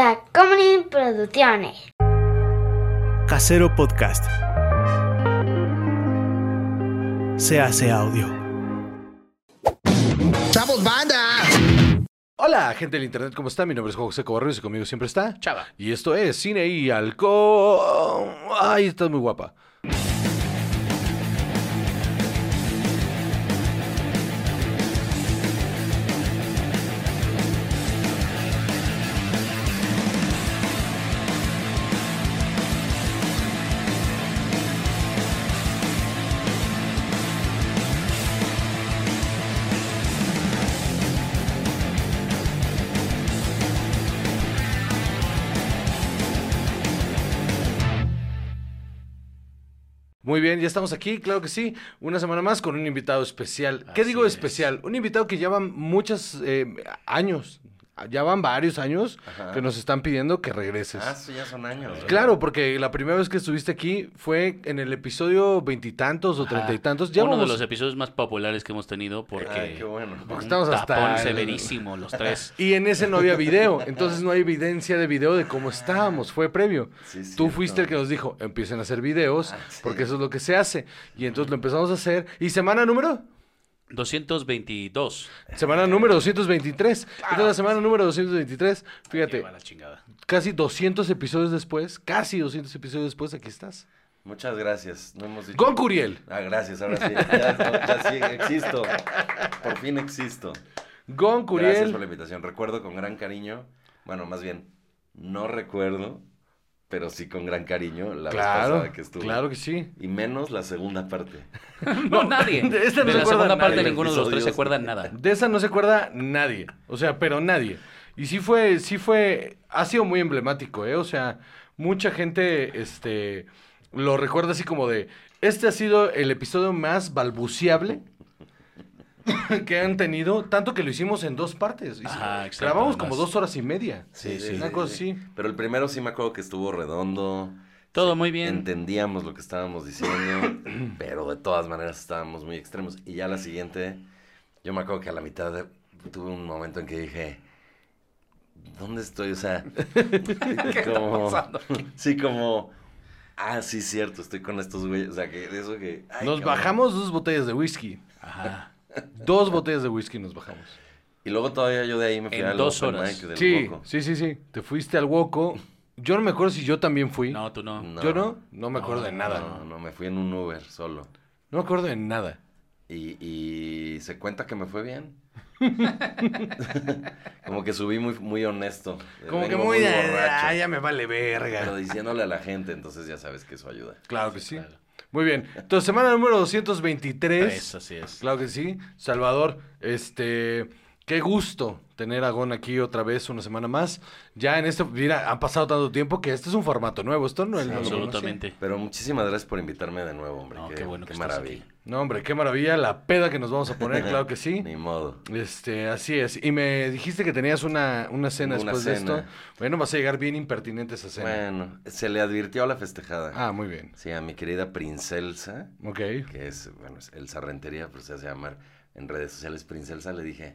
Tacomunin Producciones. Casero Podcast. Se hace audio. ¡Chavos, banda! Hola, gente del internet, ¿cómo está? Mi nombre es José Cobarrios y conmigo siempre está Chava. Y esto es Cine y Alcohol. Ay, estás muy guapa. Bien, ya estamos aquí, claro que sí. Una semana más con un invitado especial. ¿Qué Así digo es. especial? Un invitado que lleva muchos eh, años, ya van varios años Ajá. que nos están pidiendo que regreses. Ah, sí, ya son años. ¿verdad? Claro, porque la primera vez que estuviste aquí fue en el episodio veintitantos o treinta y tantos. Ya Uno vamos- de los episodios más populares que hemos tenido porque Ay, qué bueno. Porque estamos hasta tapón el- severísimo los tres. Y en ese no había video, entonces no hay evidencia de video de cómo estábamos, fue previo. Sí, Tú cierto. fuiste el que nos dijo, empiecen a hacer videos, Ah, sí. porque eso es lo que se hace. Y entonces lo empezamos a hacer. ¿Y semana número? 222. Semana número 223. Entonces la semana número 223, fíjate, Lleva la chingada. casi 200 episodios después, casi 200 episodios después, aquí estás. Muchas gracias. No hemos dicho... Con Curiel. Ah, gracias, ahora sí. Ya, ya sí, existo. Por fin existo. Gon Gracias Curiel. por la invitación. Recuerdo con gran cariño, bueno, más bien, no recuerdo, pero sí con gran cariño la vez Claro, pasada que estuve. claro que sí. Y menos la segunda parte. No, nadie. de esta no de se la segunda parte ninguno de los tres se acuerda nada. De esa no se acuerda nadie. O sea, pero nadie. Y sí fue, sí fue, ha sido muy emblemático, ¿eh? O sea, mucha gente, este, lo recuerda así como de, este ha sido el episodio más balbuciable que han tenido, tanto que lo hicimos en dos partes. Ajá, exacto, Grabamos como dos horas y media. Sí, sí. Una sí, cosa sí. así. Pero el primero sí me acuerdo que estuvo redondo. Todo muy bien. Entendíamos lo que estábamos diciendo, pero de todas maneras estábamos muy extremos. Y ya la siguiente, yo me acuerdo que a la mitad de- tuve un momento en que dije, ¿dónde estoy? O sea, como, sí, como, ah, sí, cierto, estoy con estos güeyes. O sea, que de eso que... ay, Nos cabrón. bajamos dos botellas de whisky. Ajá. Dos botellas de whisky nos bajamos. Y luego todavía yo de ahí me fui En al dos open horas. mic del Sí, Woco. sí, sí, sí. Te fuiste al Woco. Yo no me acuerdo si yo también fui. No, tú no. No. ¿Yo no? No me acuerdo de nada. No, no, me fui en un Uber solo. No me acuerdo de nada. Y, y se cuenta que me fue bien. Como que subí muy, muy honesto. Como que muy... borracho. Ah, ya me vale Pero verga. diciéndole a la gente, entonces ya sabes que eso ayuda. Claro que sí. Muy bien. Entonces, semana número 223. Tres, así es. Claro que sí. Salvador, este... Qué gusto tener a Gon aquí otra vez una semana más. Ya en este... Mira, han pasado tanto tiempo que este es un formato nuevo. Esto no, lo conocía. Absolutamente. Pero muchísimas gracias por invitarme de nuevo, hombre. No, qué, qué bueno qué que estás maravilla. No, hombre, qué maravilla la peda que nos vamos a poner. Claro que sí. Ni modo. Este, así es. Y me dijiste que tenías una, una cena Una después de esto. Bueno, vas a llegar bien impertinente esa cena. Bueno, se le advirtió a la festejada. Ah, muy bien. Sí, a mi querida Princelsa, Ok. que es, bueno, es Elsa Rentería, pero se hace llamar en redes sociales Princelsa, le dije,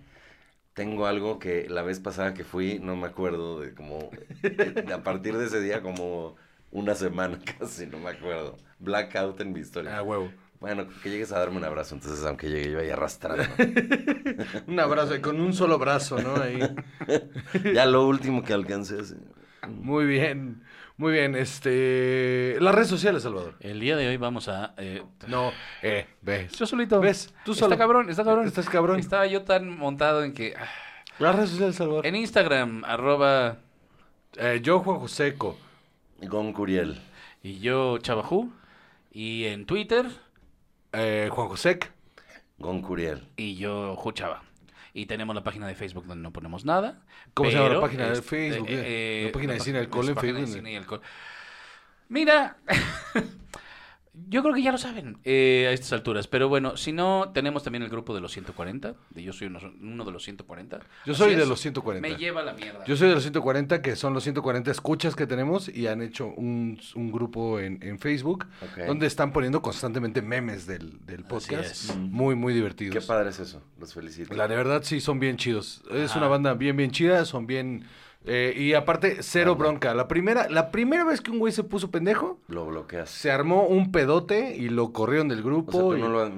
tengo algo que la vez pasada que fui, no me acuerdo de como, a partir de ese día como una semana casi, no me acuerdo. Blackout en mi historia. Ah, huevo. Bueno, que llegues a darme un abrazo, entonces aunque llegue yo ahí arrastrando. Un abrazo, y con un solo brazo, ¿no? Ahí. ya lo último que alcancé así. Muy bien. Muy bien. Este. Las redes sociales, Salvador. El día de hoy vamos a... eh, No, eh, ves. Yo solito. ¿Ves? Tú solo. Está cabrón, está cabrón. Estás cabrón. Estaba yo tan montado en que... ah, Las redes sociales, Salvador. En Instagram, arroba... Eh, yo, Juan Joseco. Gon Curiel. Y yo, Chavajú. Y en Twitter, Eh, Juan Josec. Gon Curiel. y yo, Juchava. Y tenemos la página de Facebook donde no ponemos nada. ¿Cómo se llama la página de Facebook? eh, La página de Cine Alcohol en Facebook. Cine y Alcohol. Mira, yo creo que ya lo saben eh, a estas alturas. Pero bueno, si no, tenemos también el grupo de los 140. De yo soy uno, uno de los 140. Yo Así soy de los 140. Me lleva la mierda. Yo soy de los 140, que son los 140 escuchas que tenemos y han hecho un, un grupo en, en Facebook Ok. donde están poniendo constantemente memes del, del podcast. es. Muy, muy Qué divertidos. padre es eso, los felicito. La de verdad sí son bien chidos. Es Ajá. una banda bien, bien chida, son bien, Eh, y aparte, cero bronca. La primera, la primera vez que un güey se puso pendejo, Lo bloqueas. se armó un pedote y lo corrieron del O grupo. sea, tú y- no lo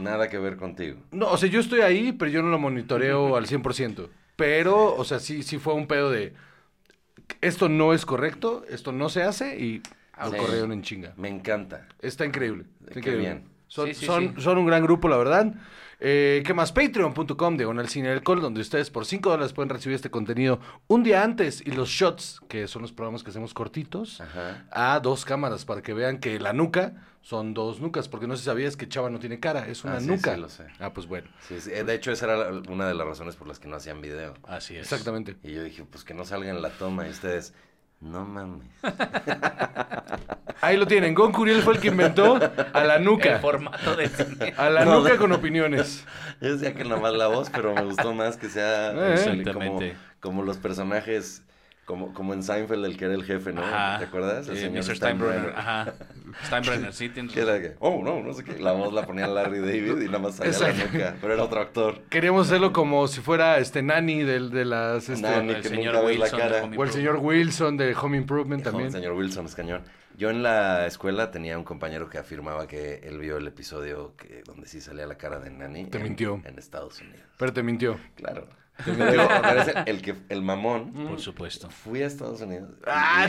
nada que ver contigo. No, o sea, yo estoy ahí, pero yo no lo monitoreo al 100%. Pero, o sea, sí, sí fue un pedo de... Esto no es correcto, esto no se hace y lo Sí. corrieron en chinga. Me encanta. Está increíble. está Qué increíble. bien. Son, Sí, sí, son, sí. son un gran grupo, la verdad. Eh, ¿Qué más? Patreon.com, diagonal cine alcohol, donde ustedes por 5 dólares pueden recibir este contenido un día antes y los shots, que son los programas que hacemos cortitos, Ajá. a dos cámaras para que vean que la nuca son dos nucas, porque no sé si sabías que Chava no tiene cara, es una Ah, sí, nuca. sí, lo sé. Ah, pues bueno, Sí, De hecho, esa era una de las razones por las que no hacían video. Así es. exactamente. Y yo dije, pues que no salga en la toma. Y ustedes, no mames. Ahí lo tienen, Gon Curiel fue el que inventó a la El nuca. formato de cine. A la No, nuca con opiniones. Yo decía que nomás la voz, pero me gustó más que sea Eh, como los personajes, como, como en Seinfeld, el que era el jefe, ¿no? Ajá. ¿Te acuerdas? El Eh, señor Mr. Steinbrenner. Ajá. Steinbrenner, sí, tienes Que era que, oh, no, no sé qué. La voz la ponía Larry David y nada más salía la nuca. Pero era otro actor. Queríamos hacerlo como si fuera este Nani del, de las... Este, Nani, el que señor nunca la Wilson de cara. Home o el señor Wilson de Home Improvement también. señor Wilson es cañón. Yo en la escuela tenía un compañero que afirmaba que él vio el episodio que, donde sí salía la cara de Nani. Te en- mintió. En Estados Unidos. Pero te mintió. Claro. El, que, el mamón. Por supuesto. Fui a Estados Unidos. y- Ah,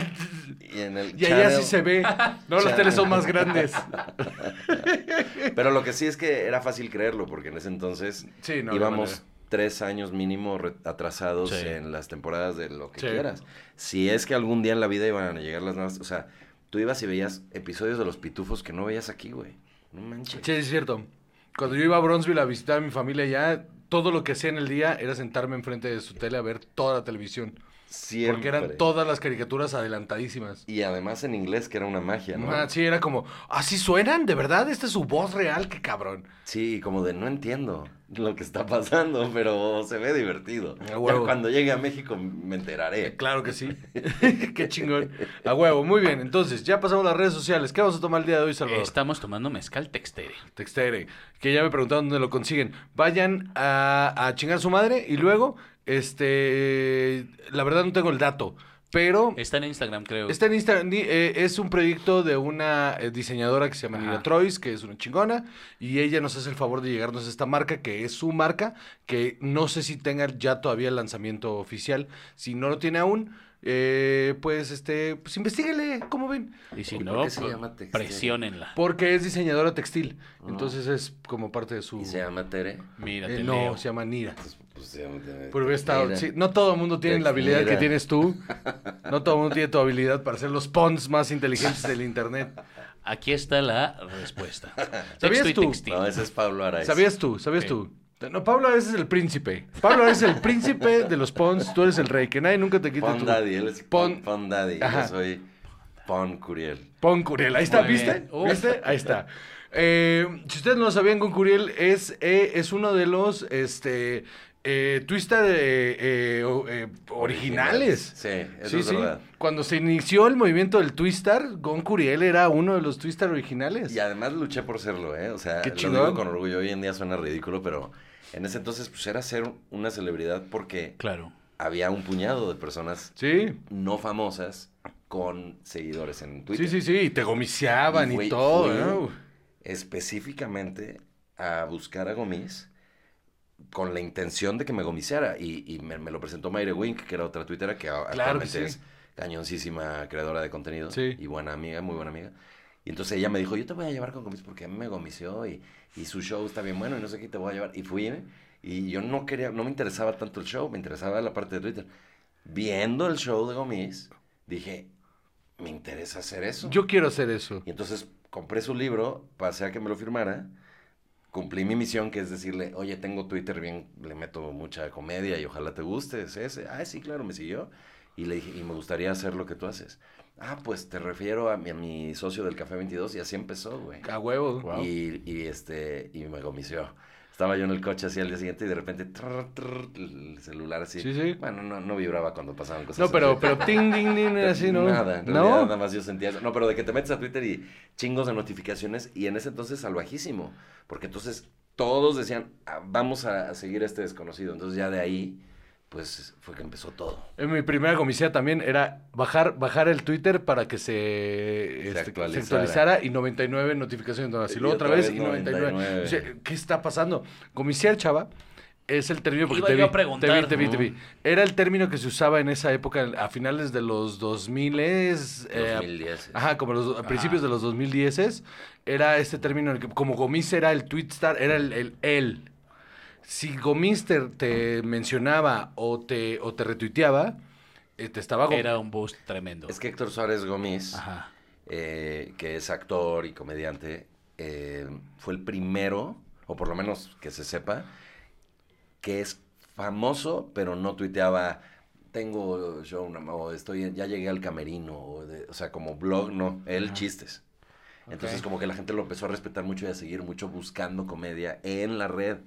y, en el y allá sí se ve. No, Channel. teles son más grandes. Pero lo que sí es que era fácil creerlo, porque en ese entonces Sí, no, de íbamos tres años mínimo atrasados Sí. en las temporadas de lo que Sí. quieras. Si es que algún día en la vida iban a llegar las nuevas, o sea, tú ibas y veías episodios de los pitufos que no veías aquí, güey. No manches. Sí, es cierto. Cuando yo iba a Bronzeville a visitar a mi familia ya, todo lo que hacía en el día era sentarme enfrente de su tele a ver toda la televisión. Siempre. Porque eran todas las caricaturas adelantadísimas. Y además en inglés, que era una magia, ¿no? Ah, sí, era como, ¿así suenan? ¿De verdad? ¿Esta es su voz real? ¡Qué cabrón! Sí, como de no entiendo lo que está pasando, pero se ve divertido. A huevo. Ya cuando llegue a México me enteraré. Claro que sí. ¡Qué chingón! A huevo, muy bien. Entonces, ya pasamos las redes sociales. ¿Qué vamos a tomar el día de hoy, Salvador? Estamos tomando mezcal textere. Textere, que ya me preguntaron dónde lo consiguen. Vayan a, a chingar a su madre y luego, este, la verdad no tengo el dato, pero Está en Instagram, creo. está en Instagram, eh, es un proyecto de una eh, diseñadora que se llama. Nina Trois, que es una chingona, y ella nos hace el favor de llegarnos a esta marca, que es su marca, que no sé si tenga ya todavía el lanzamiento oficial, si no lo tiene aún. Eh, pues este, pues investíguele, ¿cómo ven? Y si ¿Y por no, se pues, llama presiónenla. Porque es diseñadora textil, entonces es como parte de su... ¿Y se llama Tere? Mira, Eh, no, leo. se llama Nira. Pues, pues, está, Mira. sí, no todo el mundo tiene la habilidad que tienes tú. No todo el mundo tiene tu habilidad para ser los pons más inteligentes del internet. Aquí está la respuesta. ¿Sabías tú? No, ese es Pablo Araiz. ¿Sabías tú? ¿Sabías Sí. tú? No, Pablo Ares es el príncipe. Pablo Ares es el príncipe de los pons. Tú eres el rey. Que nadie nunca te quite Pon tu... Daddy, él es Pon- Pon, Pon Daddy. Ajá. Yo soy Pon Curiel. Pon Curiel. Ahí está, Muy ¿viste? bien. ¿Viste? Ahí está. Eh, si ustedes no lo sabían, con Curiel es, eh, es uno de los este, eh, Twister eh, eh, originales. Sí, eso Sí, es sí. verdad. Cuando se inició el movimiento del Twistar, Gon Curiel era uno de los Twistar originales. Y además luché por serlo, ¿eh? O sea, Qué lo digo con orgullo. Hoy en día suena ridículo, pero en ese entonces pues era ser una celebridad porque Claro. había un puñado de personas Sí, no famosas con seguidores en Twitter. sí, sí, sí. Y te gomiciaban y, fue- todo, fue ¿no? Específicamente a buscar a Gomis con la intención de que me gomiciara. Y, y me, me lo presentó Mayre Wink, que era otra tuitera que Claro que actualmente sí. es cañoncísima creadora de contenido Sí. y buena amiga, muy buena amiga. Y entonces ella me dijo, yo te voy a llevar con Gomis porque a mí me gomició y, y su show está bien bueno y no sé qué te voy a llevar. Y fui, ¿eh? y yo no quería, no me interesaba tanto el show, me interesaba la parte de Twitter. Viendo el show de Gomis, dije, me interesa hacer eso. Yo quiero hacer eso. Y entonces compré su libro, pasé a que me lo firmara, cumplí mi misión, que es decirle, oye, tengo Twitter bien, le meto mucha comedia y ojalá te guste, es ese. Ah, sí, claro, me siguió. Y le dije, y me gustaría hacer lo que tú haces. Ah, pues te refiero a mi, a mi socio del Café 22 y así empezó, güey. A huevo. Y, y, este, y me gomició. Estaba yo en el coche así al día siguiente y de repente trrr, trrr, el celular así. Sí, sí. Bueno, no, no vibraba cuando pasaban cosas No, pero, así. pero ting, ding, ding, así, ¿no? Nada, en ¿No? realidad nada más yo sentía eso. No, pero de que te metes a Twitter y chingos de notificaciones y en ese entonces salvajísimo. Porque entonces todos decían, "Ah, vamos a, a seguir a este desconocido. Entonces ya de ahí pues fue que empezó todo. En mi primera comicidad también era bajar, bajar el Twitter para que se, Se este, actualizara. actualizara y 99 notificaciones Y luego otra vez vez y 99. 99. O sea, ¿Qué está pasando? Comiciar, chava, es el término porque Iba te yo vi, a preguntar. te vi, te vi, te vi. Era el término que se usaba en esa época, a finales de los 2000 es... 2010. Ajá, como los, a principios de los 2010 era este término, en el que, como Gomis era el tweet star, era el. Si Gomis te, mencionaba o te, o te retuiteaba, eh, te estaba... Era un boost tremendo. Es que Héctor Suárez Gómez, Ajá. eh, que es actor y comediante, eh, fue el primero, o por lo menos que se sepa, que es famoso, pero no tuiteaba, tengo show, no, o estoy, en- ya llegué al camerino, o, de- o sea, como blog, no, él chistes. Entonces como que la gente lo empezó a respetar mucho y a seguir mucho buscando comedia en la red,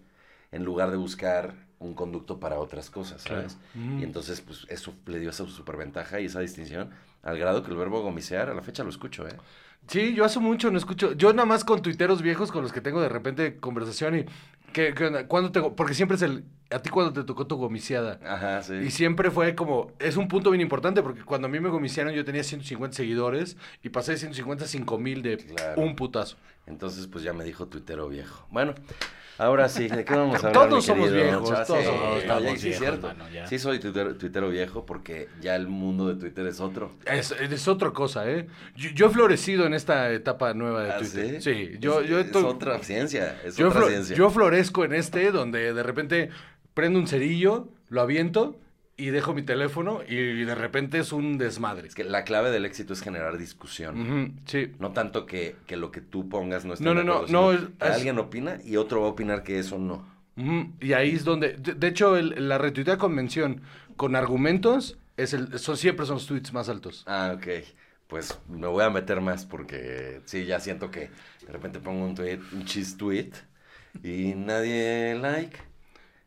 en lugar de buscar un conducto para otras cosas, ¿sabes? Mm. Y entonces, pues, eso le dio esa superventaja y esa distinción, al grado que el verbo gomisear, a la fecha lo escucho, ¿eh? Sí, yo hace mucho no escucho. Yo nada más con tuiteros viejos con los que tengo de repente conversación y. ¿qué, qué? ¿Cuándo tengo? Porque siempre es el. ¿A ti cuando te tocó tu gomiciada? Ajá, sí. Y siempre fue como, es un punto bien importante porque cuando a mí me gomiciaron yo tenía 150 seguidores y pasé de 150 a 5000 de Claro. un putazo. Entonces, pues ya me dijo tuitero viejo. Bueno, ahora sí, ¿de qué vamos a hablar? Todos somos viejos, Chava? todos Sí, somos- estamos sí, es viejos, cierto. mano, ya. Sí, soy tuitero, tuitero viejo porque ya el mundo de Twitter es otro. Es, es otra cosa, ¿eh? Yo, yo he florecido en esta etapa nueva de ¿Ah, Twitter. sí? Sí, yo, es, yo, es otra ciencia, es yo, otra ciencia. yo florezco en este donde de repente prendo un cerillo, lo aviento y dejo mi teléfono y de repente es un desmadre. Es que la clave del éxito es generar discusión. Sí. No tanto que, que lo que tú pongas no esté No, no, no, no, es- que alguien opina y otro va a opinar que eso no. Y ahí es donde, de, de hecho, el- la retuitea convención con argumentos es el, son, siempre son los tweets más altos. Ah, ok. Pues me voy a meter más porque sí, ya siento que de repente pongo un tweet, un chis tweet y nadie like.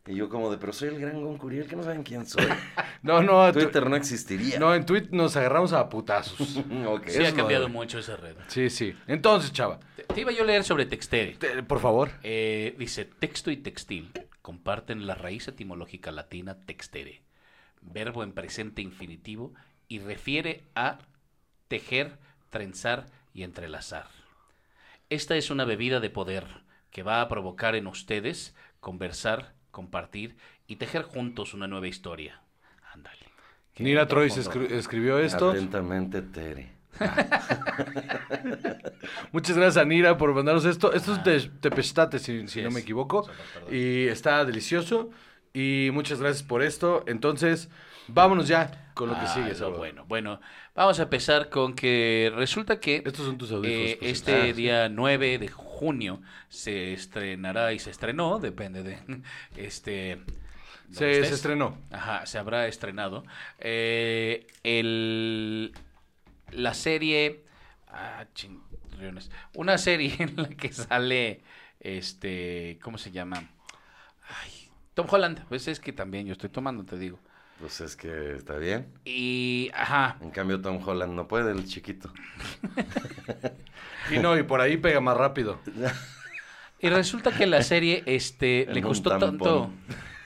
Y yo como de, pero soy el gran Goncuriel, que no saben quién soy. No, no, tu- Twitter no existiría. no, en tweet nos agarramos a putazos. ok. Sí, ha cambiado de- mucho esa red. Sí, sí. Entonces, chava, Te, te iba yo a leer sobre Textere. te- por favor. Eh, dice, texto y textil comparten la raíz etimológica latina textere, verbo en presente infinitivo y refiere a tejer, trenzar y entrelazar. Esta es una bebida de poder que va a provocar en ustedes conversar, compartir y tejer juntos una nueva historia. Ándale. Nira Troy escri- escribió esto. Atentamente, Tere. Muchas gracias a Nira por mandarnos esto. Esto es de Tepestate, si, si no me equivoco. Y está delicioso. Y muchas gracias por esto. Entonces, vámonos ya con lo que Ah, sigue. Salvador. bueno, bueno, vamos a empezar con que resulta que Estos son tus eh, pues, este ah, sí. día 9 de junio se estrenará y se estrenó, depende de este. Se, estrenó. Ajá, se habrá estrenado. eh, el, la serie. Ah. Una serie en la que sale. Este. ¿Cómo se llama? Ay, Tom Holland. Pues es que también yo estoy tomando, te digo. Pues es que está bien. Y. Ajá. En cambio, Tom Holland no puede, el chiquito. Y no, y por ahí pega más rápido. Y resulta que la serie este, En le costó tanto.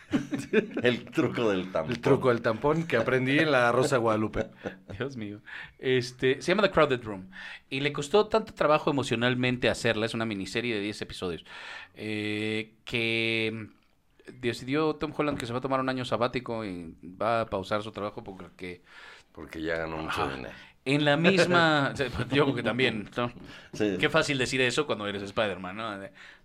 El truco del tampón. El truco del tampón que aprendí en la Rosa Guadalupe. Dios mío. Este, se llama The Crowded Room. Y le costó tanto trabajo emocionalmente hacerla. Es una miniserie de 10 episodios. eh, que decidió Tom Holland que se va a tomar un año sabático y va a pausar su trabajo porque Porque ya ganó mucho dinero. En la misma... yo creo que también... ¿no? Sí. Qué fácil decir eso cuando eres Spider-Man, ¿no?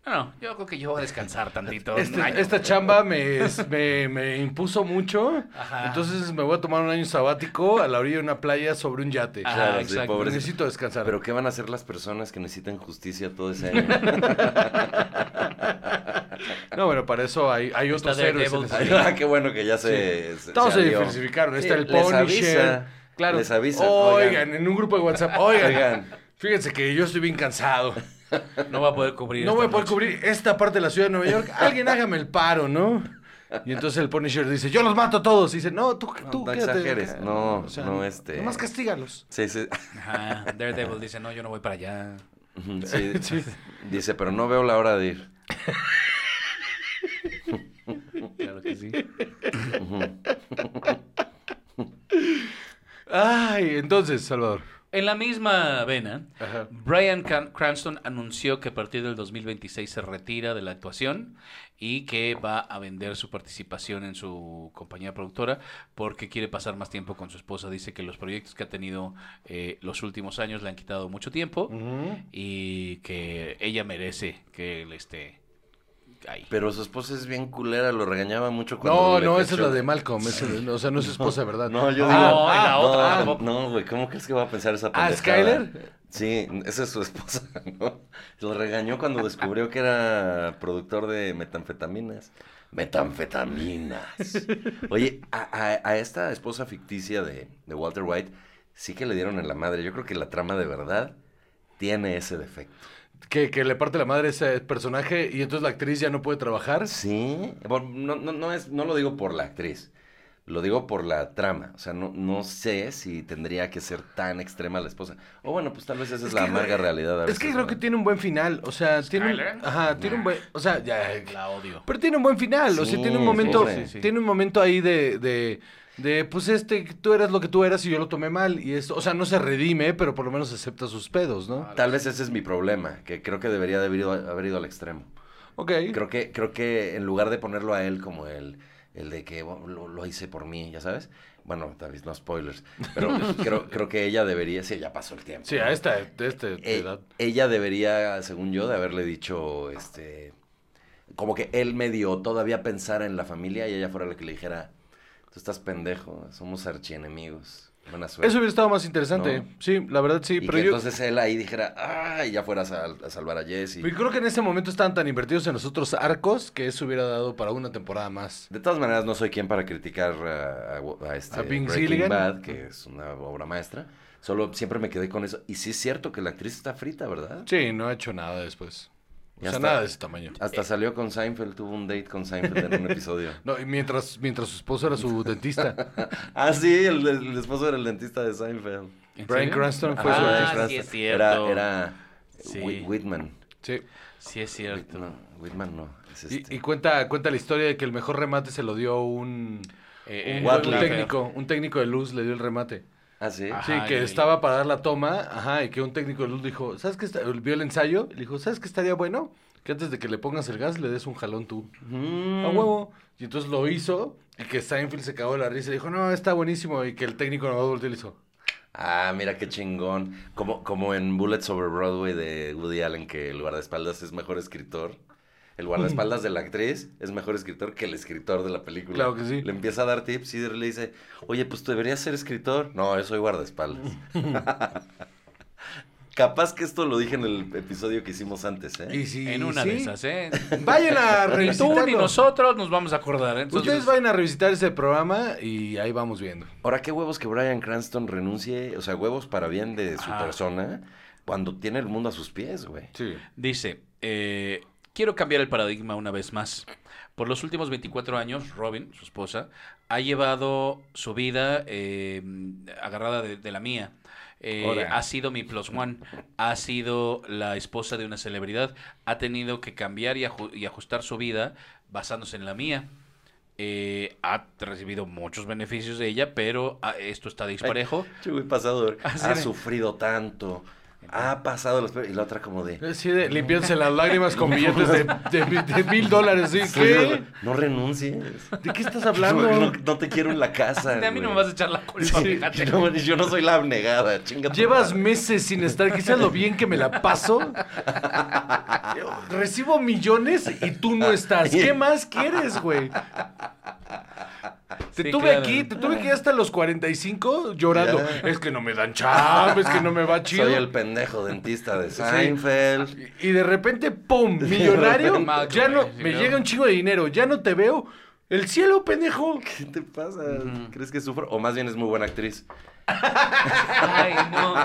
No, no, yo creo que yo voy a descansar tantito. Este- un año". esta chamba me, me, me impuso mucho. Ajá. Entonces me voy a tomar un año sabático a la orilla de una playa sobre un yate. Ajá, Claro, sí, exacto. Necesito descansar. Pero ¿qué van a hacer las personas que necesitan justicia todo ese año? No, bueno, para eso hay, hay otros héroes. ah, qué bueno que ya se... se- Todos se diversificaron. Está Sí, el Punisher. avisa, claro. Les avisan. Oigan, en un grupo de WhatsApp. Oigan, Oigan. fíjense que yo estoy bien cansado. No va a poder cubrir. No voy a poder noche. cubrir esta parte de la ciudad de Nueva York. Alguien hágame el paro, ¿no? Y entonces el Punisher dice, yo los mato a todos. Y dice, no, tú, No, tú no quédate exageres. acá". No, no, este- Nomás castígalos. Sí, sí. Ajá, Daredevil dice, no, yo no voy para allá. Sí. Sí. Dice, pero no veo la hora de ir. Claro que sí. Ay, entonces, Salvador. En la misma vena, Ajá. Brian Cran- Cranston anunció que a partir del 2026 se retira de la actuación y que va a vender su participación en su compañía productora porque quiere pasar más tiempo con su esposa. Dice que los proyectos que ha tenido eh, los últimos años le han quitado mucho tiempo y que ella merece que él esté ahí. Pero su esposa es bien culera, lo regañaba mucho cuando No, no, esa es la de Malcolm. esa o sea, no es su esposa, ¿verdad? No, yo Ah, digo. no, la otra no, tampoco. no, güey, ¿cómo crees que va a pensar esa Ah, pendejada? ¿Skyler? Sí, esa es su esposa, ¿no? Lo regañó cuando descubrió que era productor de metanfetaminas. Metanfetaminas. Oye, a, a- a esta esposa ficticia de, de Walter White sí que le dieron en la madre. Yo creo que la trama de verdad tiene ese defecto. Que, que le parte la madre a ese personaje y entonces la actriz ya no puede trabajar. Sí, bueno, no, no, no, es, no lo digo por la actriz, lo digo por la trama. O sea, no, no sé si tendría que ser tan extrema la esposa. O bueno, pues tal vez esa es, Es la que- amarga realidad. a Es que veces, creo que tiene un buen final. O sea, tiene un, ajá, tiene un buen, o sea, ya, La odio. pero tiene un buen final. o sea, tiene un momento, sí, sí, sí. tiene un momento ahí de, de, de, pues este, tú eras lo que tú eras y yo lo tomé mal y esto, o sea, no se redime, pero por lo menos acepta sus pedos, ¿no? Tal vez ese es mi problema, que creo que debería de haber ido, haber ido al extremo. Ok. Creo que, creo que en lugar de ponerlo a él como el, el de que bueno, lo, lo hice por mí, ya sabes. Bueno, tal vez no spoilers, pero creo, creo que ella debería, sí, ya pasó el tiempo. Sí, ¿no? a esta, de esta Eh, edad. ella debería, según yo, de haberle dicho, este, como que él medio todavía pensara en la familia y ella fuera la que le dijera, tú estás pendejo, somos archienemigos, buena suerte. Eso hubiera estado más interesante. ¿no? Sí, la verdad sí, y pero que yo... entonces él ahí dijera, ah, y ya fuera a, a salvar a Jesse. Yo creo que en ese momento estaban tan invertidos en los otros arcos que eso hubiera dado para una temporada más. De todas maneras, no soy quien para criticar a, a- a este Breaking. Bad, que es una obra maestra. Solo siempre me quedé con eso. Y sí es cierto que la actriz está frita, ¿verdad? Sí, no ha hecho nada después. O Ya sea, está. nada de ese tamaño. Hasta salió con Seinfeld, tuvo un date con Seinfeld en un episodio. No, y mientras, mientras su esposo era su dentista. ah, sí, el, el esposo era el dentista de Seinfeld. ¿En Brian? Cranston fue Ah, su dentista. sí Cranston. es cierto. Era, era Sí. Whitman. Sí. Sí, es cierto. No, Whitman no. Es este. y cuenta, cuenta la historia de que el mejor remate se lo dio un, Eh, un, eh, un técnico. Un técnico de luz le dio el remate. Ah, sí. Ajá. Sí, que y- estaba para dar la toma, ajá, y que un técnico de luz dijo, ¿sabes qué? está-" Vio el ensayo, y le dijo, ¿sabes qué estaría bueno? Que antes de que le pongas el gas le des un jalón tú. Mm. A huevo. Y entonces lo hizo, y que Seinfeld se cagó de la risa y dijo, no, está buenísimo, y que el técnico no volteó y le hizo. Ah, mira qué chingón. Como, como en Bullets Over Broadway de Woody Allen, que el guardaespaldas es mejor escritor. El guardaespaldas de la actriz es mejor escritor que el escritor de la película. Claro que sí. Le empieza a dar tips y le dice, oye, pues tú deberías ser escritor. No, yo soy guardaespaldas. Capaz que esto lo dije en el episodio que hicimos antes, ¿eh? Y si, En una sí, de esas, ¿eh? Vayan a Ni tú revisitarlo. ni nosotros nos vamos a acordar. ¿eh? Entonces, Ustedes vayan a revisitar ese programa y ahí vamos viendo. Ahora, qué huevos que Brian Cranston renuncie, o sea, huevos para bien de su Ajá. persona, cuando tiene el mundo a sus pies, güey. Sí. Dice, eh, quiero cambiar el paradigma una vez más. Por los últimos 24 años, Robin, su esposa, ha llevado su vida eh, agarrada de, de la mía. Eh, ha sido mi plus one, ha sido la esposa de una celebridad, ha tenido que cambiar y, aju- y ajustar su vida basándose en la mía. Eh, ha recibido muchos beneficios de ella, pero ah, esto está disparejo. Chuy pasador, Así ha sufrido tanto, ha pasado los... pe- Y la otra como de... Así de limpiándose las lágrimas con billetes de, de- de mil dólares. ¿sí? Sí, ¿Qué? No renuncies. ¿De qué estás hablando? no- no te quiero en la casa. De a mí no me güey. vas a echar la culpa, Sí. fíjate. No, yo no soy la abnegada, chinga tu Llevas madre. meses sin estar, quizás lo bien que me la paso. Recibo millones y tú no estás. ¿Qué más quieres, güey? Te Sí, tuve claro. aquí, te tuve aquí hasta los 45 llorando. Ya. Es que no me dan chamba, es que no me va chido. Soy el pendejo dentista de Seinfeld. Y de repente, ¡pum! Millonario. Ya no, me llega un chingo de dinero, ya no te veo. El cielo, pendejo. ¿Qué te pasa? ¿Crees que sufro? O más bien es muy buena actriz. Ay, no.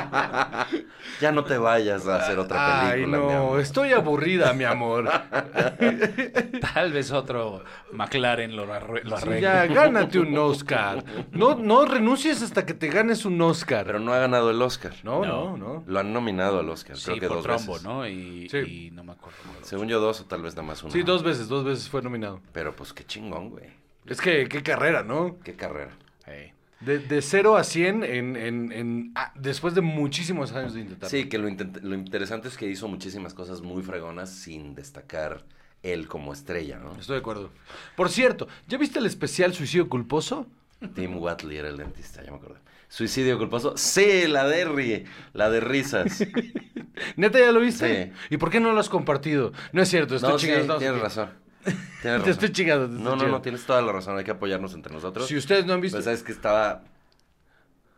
Ya no te vayas a hacer otra Ay, película, mi no, amor. estoy aburrida, mi amor. Tal vez otro McLaren lo, arre- lo Sí, arregle. ya, gánate un Oscar. No, no renuncies hasta que te ganes un Oscar. Pero no ha ganado el Oscar. no, No. no, no. Lo han nominado al Oscar, Sí, creo que por dos trombo, veces. ¿no? Y, Sí. y no me acuerdo. Según yo, dos o tal vez nada más uno. Sí, dos veces, dos veces fue nominado. Pero pues qué chingón, güey. Es que, qué carrera, ¿no? Qué carrera. Ey. De, de 0 a 100 en, en, en- ah, después de muchísimos años de intentarlo. Sí, que lo, intent- lo interesante es que hizo muchísimas cosas muy fregonas sin destacar él como estrella, ¿no? Estoy de acuerdo. Por cierto, ¿ya viste el especial Suicidio Culposo? Tim Watley era el dentista, ya me acordé. Suicidio culposo. Sí, la de ri- la de risas. ¿Neta ya lo viste? Sí. ¿Y por qué no lo has compartido? No es cierto, estoy No, sí, chingando. estamos tienes razón. Tienes Te estoy chingando. te estoy No, no, no, chingando. tienes toda la razón. Hay que apoyarnos entre nosotros. Si ustedes no han visto... Pues sabes que estaba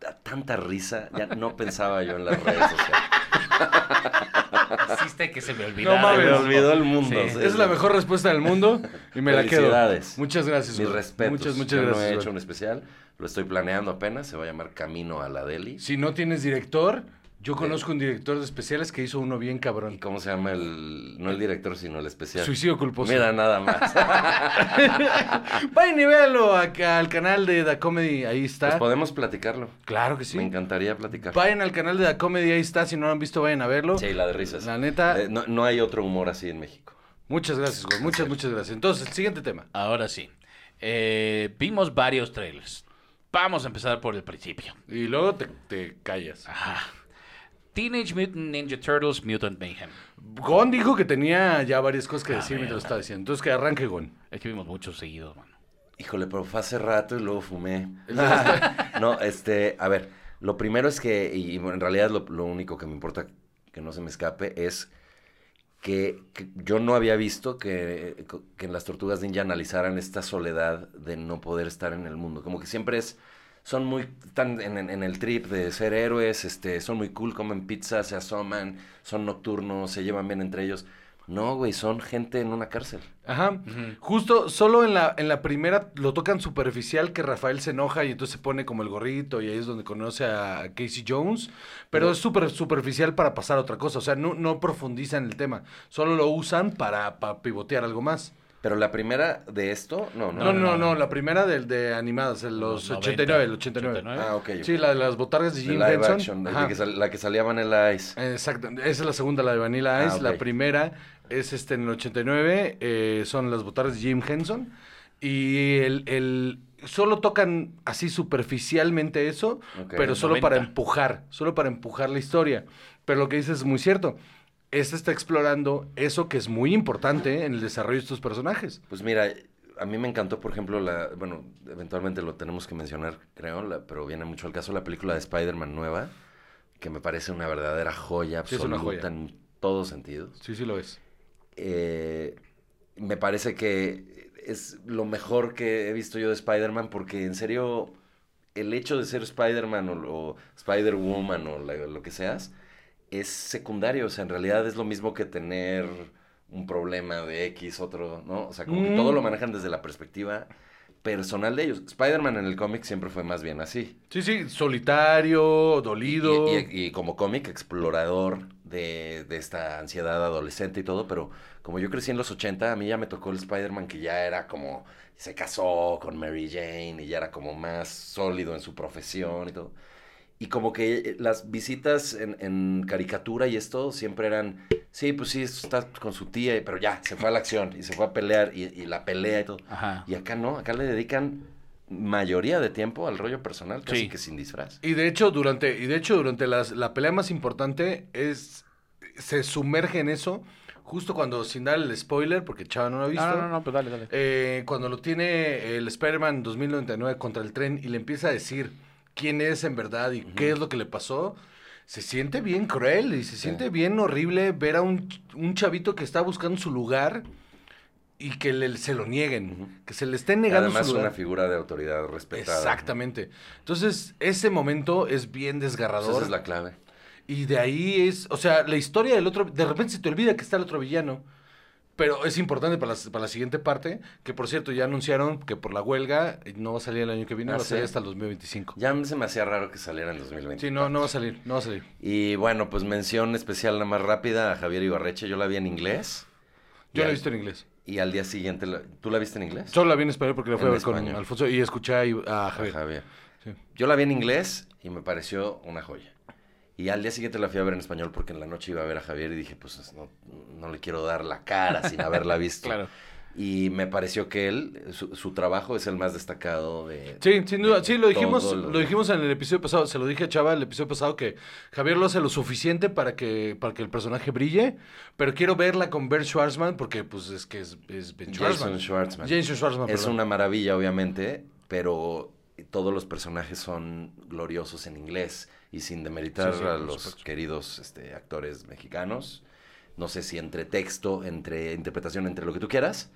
a tanta risa, ya no pensaba yo en las redes sociales. Hiciste que se me No olvidara. mames. Me olvidó el mundo. Sí. Es la mejor respuesta del mundo y me la quedo. Muchas gracias. Mis respetos. Muchas, muchas Yo gracias. no he hecho un especial, lo estoy planeando apenas, se va a llamar Camino a la Deli. Si no tienes director, yo conozco un director de especiales que hizo uno bien ¿Y cabrón. cómo se llama el, no el director, sino el especial? Suicidio culposo. Mira, nada más. Vayan y véanlo acá al canal de Da Comedy, ahí está. Pues podemos platicarlo. Claro que sí. Me encantaría platicar. Vayan al canal de Da Comedy, ahí está. Si no lo han visto, vayan a verlo. Sí, la de risas. La neta- Eh, no, no hay otro humor así en México. Muchas gracias, güey. Muchas, muchas gracias. Entonces, siguiente tema. Ahora sí. Eh, vimos varios trailers. Vamos a empezar por el principio. Y luego te, te callas. Ajá. Teenage Mutant Ninja Turtles Mutant Mayhem. Gon dijo que tenía ya varias cosas que A decir ver. mientras lo estaba diciendo. Entonces, que arranque Gon. Es que vimos muchos seguidos, mano. Híjole, pero fue hace rato y luego fumé. no, este, a ver, lo primero es que, y en realidad lo, lo único que me importa que no se me escape es que, que yo no había visto que, que en las tortugas ninja analizaran esta soledad de no poder estar en el mundo. Como que siempre es, son muy, están en, en- en el trip de ser héroes, este, son muy cool, comen pizza, se asoman, son nocturnos, se llevan bien entre ellos. No, güey, son gente en una cárcel. Ajá. Justo, solo en la, en la primera lo tocan superficial que Rafael se enoja y entonces se pone como el gorrito y ahí es donde conoce a Casey Jones. Pero Pero- es súper superficial para pasar a otra cosa. O sea, no, no profundizan el tema. Solo lo usan para, para pivotear algo más. Pero la primera de esto, no, no. No, no, no. La primera del de animadas, el los Los 89, el 90, 89. Ah, ok. Sí, la de las botargas de Jim live Henson. action, de- de Ajá. que sal- la que salía Vanilla Ice. Exacto, esa es la segunda, la de Vanilla Ice. Ah, La ok. primera es este en el 89, eh, son las botargas de Jim Henson. Y el, el- solo tocan así superficialmente eso, pero solo 90. para empujar, solo para empujar la historia. Pero lo que dices es muy cierto. Este está explorando eso que es muy importante en el desarrollo de estos personajes. Pues mira, a mí me encantó, por ejemplo, la, bueno, eventualmente lo tenemos que mencionar, creo, la- pero viene mucho al caso la película de Spider-Man nueva, que me parece una verdadera joya Sí, es absoluta una joya. en todos sentidos. Sí, sí lo es. Eh, me parece que es lo mejor que he visto yo de Spider-Man porque en serio el hecho de ser Spider-Man o, o Spider-Woman o la- lo que seas es secundario, o sea, en realidad es lo mismo que tener un problema de X, otro, ¿no? O sea, como que Mm. todo lo manejan desde la perspectiva personal de ellos. Spider-Man en el cómic siempre fue más bien así. Sí, sí, solitario, dolido. Y, y- y como cómic explorador de, de esta ansiedad adolescente y todo, pero como yo crecí en los 80, a mí ya me tocó el Spider-Man que ya era como, se casó con Mary Jane y ya era como más sólido en su profesión y todo. Y como que eh, las visitas en, en caricatura y esto siempre eran, sí, pues sí, está con su tía, pero ya, se fue a la acción y se fue a pelear y, y la pelea y todo. Ajá. Y acá no, acá le dedican mayoría de tiempo al rollo personal, casi Sí. que sin disfraz. Y de hecho, durante, y de hecho, durante las- la pelea más importante es. Se sumerge en eso. Justo cuando, sin dar el spoiler, porque Chava no lo ha visto. No, no, no, no, pues dale, dale. eh, cuando lo tiene el Spider-Man 2099 contra el tren y le empieza a decir quién es en verdad y qué es lo que le pasó, se siente bien cruel y se siente bien horrible ver a un, un chavito que está buscando su lugar y que le- se lo nieguen, que se le estén negando Además, su lugar. una figura de autoridad respetada. Exactamente. Entonces, ese momento es bien Pues desgarrador. esa es la clave. Y de ahí es, o sea, la historia del otro, de repente se te olvida que está el otro villano. Pero es importante para la, para la siguiente parte, que por cierto ya anunciaron que por la huelga eh, no va a salir el año que viene, Ah, va a salir ¿sí? hasta el 2025. Ya se me hacía raro que saliera en 2020. Sí, no, no va a salir, no va a salir. Y bueno, pues mención especial nada más rápida a Javier Ibarreche. Yo la vi en inglés. Yo la he visto en inglés. Y al día siguiente, la- ¿tú la viste en inglés? Solo la vi en español porque la fui a ver con. Alfonso y escuché a, Javier. Javier. Sí. Yo la vi en inglés y me pareció una joya. Y al día siguiente la fui a ver en español porque en la noche iba a ver a Javier y dije, pues no, no le quiero dar la cara sin haberla visto. Claro. Y me pareció que él, su, su trabajo es el más destacado de... Sí, sin duda, sí, lo dijimos, los- lo dijimos en el episodio pasado, se lo dije a Chava el episodio pasado que Javier lo hace lo suficiente para que, para que el personaje brille, pero quiero verla con Bert Schwarzman porque pues es que es, es Ben Schwarzman. Jason Schwartzman. Jason Schwartzman, Es perdón. una maravilla, obviamente, pero todos los personajes son gloriosos en inglés y sin demeritar Sí, sí, a los supuesto. queridos este, actores mexicanos. No sé si entre texto, entre interpretación, entre lo que tú quieras.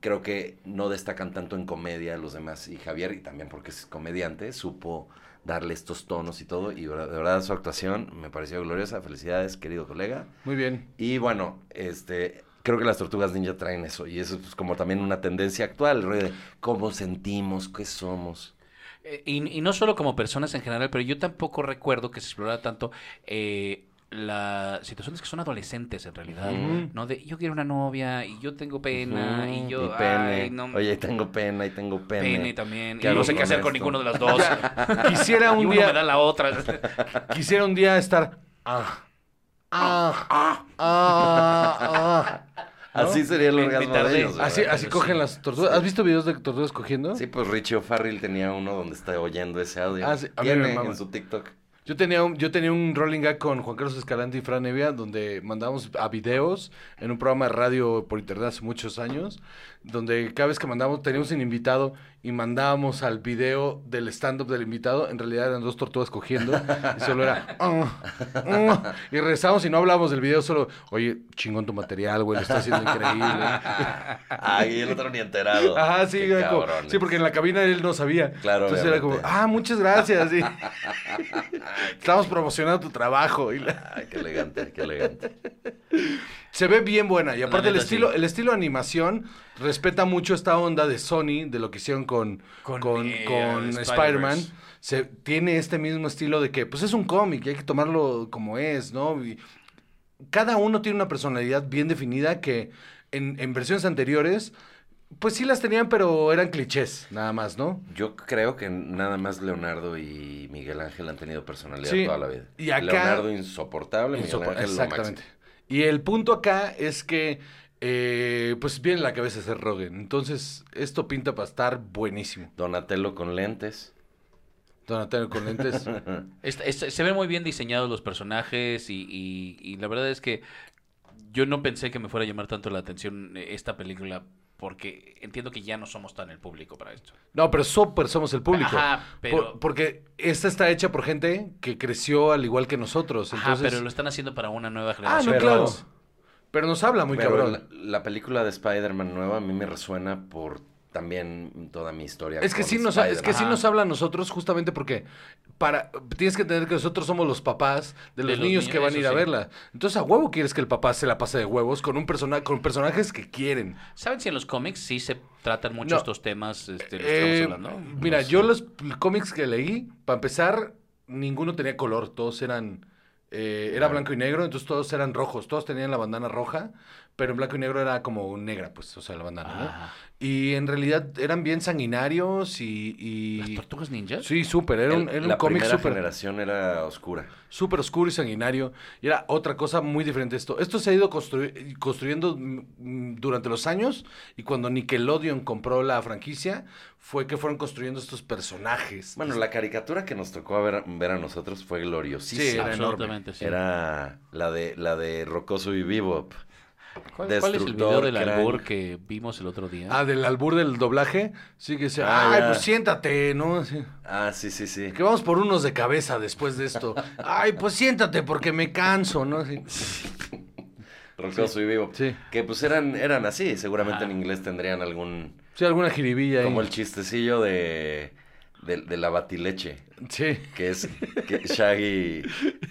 Creo que no destacan tanto en comedia los demás. Y Javier, y también porque es comediante, supo darle estos tonos y todo. Y de verdad su actuación me pareció gloriosa. Felicidades, querido colega. Muy bien. Y bueno, este, creo que las tortugas ninja traen eso. Y eso es pues, como también una tendencia actual, el rollo de cómo sentimos, qué somos. Eh, y, y no solo como personas en general, pero yo tampoco recuerdo que se explorara tanto eh, las situaciones que son adolescentes en realidad. ¿no? De yo quiero una novia y yo tengo pena y yo, y pene. ay, no, Oye, tengo pena y tengo pene. pene también. ¿Qué Y no sé qué hacer con ninguno de las dos. Quisiera y un uno me da día, la otra. quisiera un día estar... Ah, ah, ah, ah, ah. Así sería el orgasmo de ellos. ¿verdad? Así, así cogen sí. las tortugas. ¿Has visto videos de tortugas cogiendo? Sí, pues Richie O'Farrill tenía uno donde está oyendo ese audio. Ah, sí, a mí me Tiene mama. en su TikTok. Yo tenía un, yo tenía un rolling gag con Juan Carlos Escalante y Fran Evia donde mandábamos a videos en un programa de radio por internet hace muchos años, donde cada vez que mandábamos, teníamos un invitado y mandábamos al video del stand-up del invitado, en realidad eran dos tortugas cogiendo y solo era... "Ah, ah", y regresamos y no hablábamos del video, solo, oye, chingón tu material, güey, lo está haciendo increíble. Ay, el otro ni enterado. Ajá, sí, como- sí, porque en la cabina él no sabía. Claro, Entonces era como, ah, muchas gracias. sí. Estamos promocionando tu trabajo. Y la- Ay, qué elegante, qué elegante. Se ve bien buena. Y aparte el estilo, sí. el estilo de animación respeta mucho esta onda de Sony, de lo que hicieron con, con, Con, con, eh, Spider-Man. Se, tiene este mismo estilo de que, pues es un cómic y hay que tomarlo como es, ¿no? Y cada uno tiene una personalidad bien definida que en, en versiones anteriores, pues sí las tenían, pero eran clichés, nada más, ¿no? Yo creo que nada más Leonardo y Miguel Ángel han tenido personalidad Sí, toda la vida. y acá- Leonardo insoportable, Miguel Ángel lo Exactamente. máximo. Y el punto acá es que, eh, pues viene la cabeza de ser Rogen. Entonces, esto pinta para estar buenísimo. Donatello con lentes. Donatello con lentes. Se ven muy bien diseñados los personajes y, y- y la verdad es que yo no pensé que me fuera a llamar tanto la atención esta película porque entiendo que ya no somos tan el público para esto. No, pero súper somos el público. Ajá, pero- Por- porque esta está hecha por gente que creció al igual que nosotros. Ajá, Entonces... pero lo están haciendo para una nueva Ah, generación. no, Pero- claro. Pero nos habla muy Pero cabrón. la, la película de Spider-Man nueva a mí me resuena por también toda mi historia. Es que, sí nos, es que sí nos habla a nosotros justamente porque para tienes que entender que nosotros somos los papás de los, los niños niños, que van a ir a sí. verla. Entonces a huevo quieres que el papá se la pase de huevos con un persona con personajes que quieren. ¿Saben si en los cómics sí se tratan mucho No. estos temas este, los que Eh, estamos hablando? mira, yo los cómics que leí, para empezar, ninguno tenía color, todos eran eh, era Claro. blanco y negro, entonces todos eran rojos, todos tenían la bandana roja, pero en blanco y negro era como negra, pues, o sea, la bandana, ¿no? Ah, Y en realidad eran bien sanguinarios y... y- ¿Las tortugas ninjas? Sí, súper, era un, era un la cómic primera súper generación era oscura. súper oscuro y sanguinario. Y era otra cosa muy diferente esto. Esto se ha ido constru- construyendo durante los años y cuando Nickelodeon compró la franquicia fue que fueron construyendo estos personajes. Bueno, la caricatura que nos tocó ver, ver a nosotros fue gloriosísima. Sí, era enorme. Absolutamente, sí. Era la de la de Rocoso y Bebop. ¿Cuál, cuál es el video del Crank. albur que vimos el otro día? Ah, del albur del doblaje. Sí que se, Ah, ay, ya. pues siéntate, ¿no? Sí. Ah, sí, sí, sí. Que vamos por unos de cabeza después de esto. Ay, pues siéntate porque me canso, ¿no? Sí. Rocoso y Bebop. Sí. Que pues eran, eran así. Seguramente en inglés tendrían algún... Sí, alguna jiribilla ahí. Como el chistecillo de, de, de la batileche. Sí. Que es que Shaggy...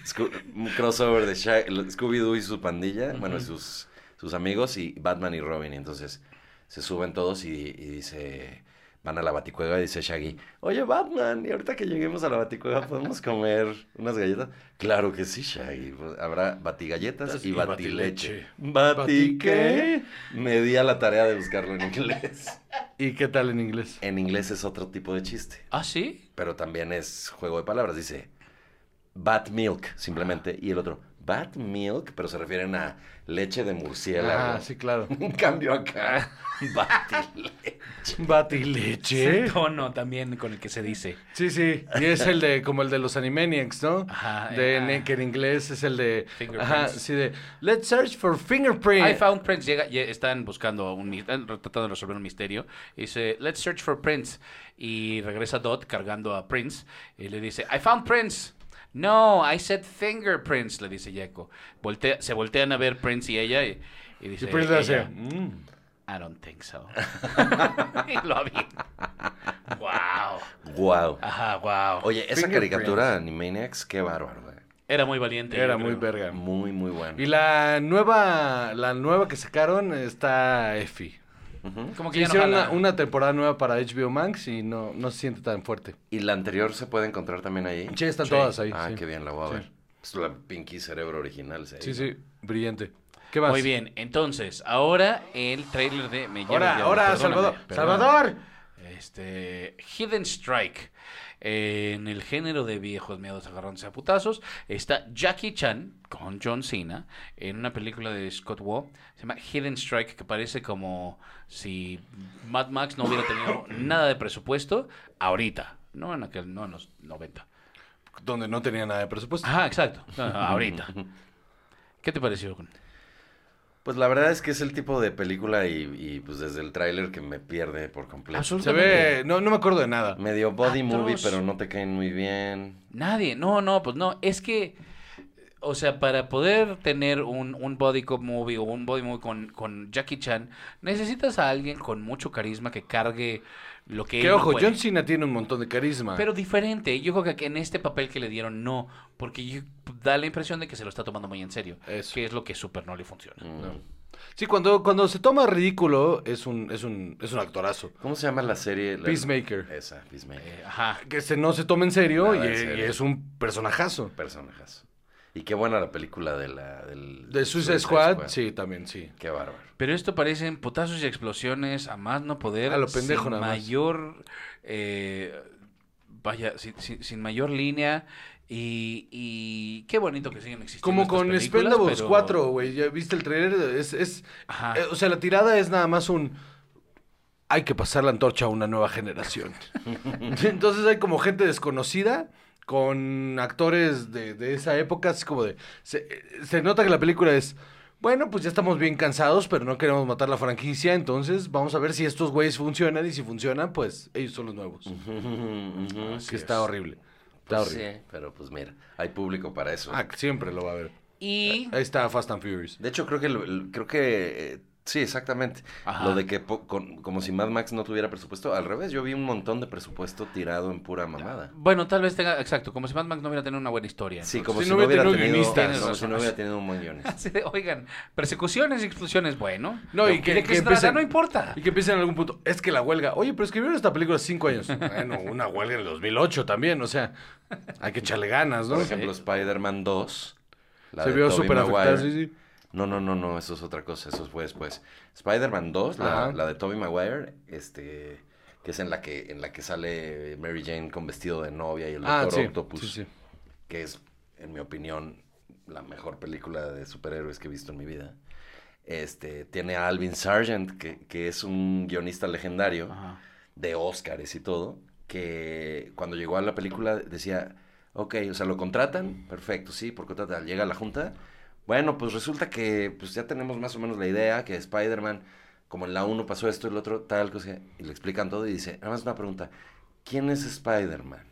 Sco- un crossover de Shaggy- Scooby-Doo y su pandilla. Bueno, y sus, sus amigos y Batman y Robin. Y entonces se suben todos y, y dice... Van a la baticueva y dice Shaggy, oye Batman, y ahorita que lleguemos a la baticueva podemos comer unas galletas. Claro que sí, Shaggy. pues, Habrá batigalletas y Y batileche. batileche. ¿Bati qué? Me di a la tarea de buscarlo en inglés. ¿Y qué tal en inglés? En inglés es otro tipo de chiste, ¿Ah, sí? pero también es juego de palabras. Dice bat milk, simplemente, y el otro bat milk, pero se refieren a leche de murciélago. Ah, sí, claro. En cambio acá, batileche. Batileche. Ese tono también con el que se dice. Sí, sí. Y es el de, como el de los Animaniacs, ¿no? Ajá, De, eh, que en inglés es el de. Fingerprints. Ajá, sí, de. Let's search for fingerprint. I found Prince. Llega, ya están buscando, un, están tratando de resolver un misterio. Y dice, let's search for Prince. Y regresa Dot cargando a Prince. Y le dice, I found Prince. No, I said fingerprints, le dice Yeko. Voltea, se voltean a ver Prince y ella y, y Y dice, Prince le hace. ella, "Mm". I don't think so. y lo avienta. Wow. Wow. Ajá, wow. Oye, esa caricatura Animaniacs, qué bárbaro, güey. Era muy valiente. Era muy verga. Muy, muy bueno. Y la nueva, la nueva que sacaron está Effie. Ujú. Como que Sí, ya no hicieron una, una temporada nueva para HBO Max y no, no se siente tan fuerte. ¿Y la anterior se puede encontrar también ahí? Sí, están Sí. todas ahí. Ah, sí. qué bien, la voy a Sí. ver. Es la Pinky Cerebro original. se Sí, sí, brillante. ¿Qué más? Muy bien, entonces, ahora el trailer de Me Ahora, ahora, Salvador. perdóname. Salvador. Este, Hidden Strike. Eh, en el género de viejos miedos agarrándose a putazos está Jackie Chan con John Cena en una película de Scott Waugh. Se llama Hidden Strike, que parece como si Mad Max no hubiera tenido nada de presupuesto ahorita. No en, aquel, no en los 90. Donde no tenía nada de presupuesto. Ajá, exacto. Ahorita. ¿Qué te pareció? Pues la verdad es que es el tipo de película y, y, pues desde el tráiler que me pierde por completo. Se ve, no, no me acuerdo de nada. Medio body Atroz. movie, pero no te caen muy bien. Nadie, no, no, pues no, es que, o sea, para poder tener un, un body cop movie o un body movie con, con Jackie Chan, necesitas a alguien con mucho carisma que cargue lo que... Que él ojo. John Cena tiene un montón de carisma. Pero diferente, yo creo que en este papel que le dieron no, porque yo- da la impresión de que se lo está tomando muy en serio, Eso. que es lo que súper no le funciona. Mm. Sí, cuando, cuando se toma ridículo es un, es un, es un actorazo. ¿Cómo se llama la serie? La- Peacemaker. Esa, Peacemaker. Eh, ajá. Que se no se toma en serio y, es un personajazo. Personajes. Y qué buena la película de la... Del, De Suicide Squad, sí, también, sí. Qué bárbaro. Pero esto parecen potazos y explosiones a más no poder. A lo pendejo sin nada más. mayor. eh, vaya, sin, sin- sin mayor línea. Y, y qué bonito que siguen existiendo. Como con películas, Expendables pero- 4, güey. ¿Ya viste el trailer? Es, es, Ajá. eh, o sea, la tirada es nada más un... Hay que pasar la antorcha a una nueva generación. Entonces hay como gente desconocida con actores de, de esa época, así como de... Se, se nota que la película es... Bueno, pues ya estamos bien cansados, pero no queremos matar la franquicia, entonces vamos a ver si estos güeyes funcionan y si funcionan, pues ellos son los nuevos. Ujú. que está horrible. Está Pues horrible. sí, pero pues mira, hay público para eso. Ah, siempre lo va a ver. Y. Ahí está Fast and Furious. De hecho, creo que, creo que, eh, sí, exactamente. Ajá. Lo de que po- con- como si Mad Max no tuviera presupuesto, al revés, yo vi un montón de presupuesto tirado en pura mamada. Bueno, tal vez tenga. Exacto, como si Mad Max no hubiera tenido una buena historia. Sí, como si si, no hubiera tenido tenido, guionistas. como si no hubiera tenido un buen guionista. Así de, oigan, persecuciones y explosiones, bueno. No, y ¿De que, que empiecen- No importa. Y que empiecen en algún punto. Es que la huelga. Oye, pero escribieron esta película hace cinco años. Bueno, una huelga en el 2008 también. O sea, hay que echarle ganas, ¿no? Por ejemplo, Spider-Man 2. la Se de vio súper afectada, sí, sí. No, no, no, no, eso es otra cosa, eso fue después. Spider-Man 2, la, de Tobey Maguire, este, que es en la que, en la que sale Mary Jane con vestido de novia y el Ah, Doctor sí. Octopus, sí, sí. que es, en mi opinión, la mejor película de superhéroes que he visto en mi vida. Este, tiene a Alvin Sargent, que, que es un guionista legendario Ajá. de Oscars y todo, que cuando llegó a la película decía, ok, o sea, lo contratan, perfecto, sí, por contratar, llega a la junta, bueno, pues resulta que pues ya tenemos más o menos la idea que Spider-Man, como en la 1 pasó esto y el otro, tal cosa, y le explican todo y dice, nada más una pregunta, ¿quién es Spider-Man?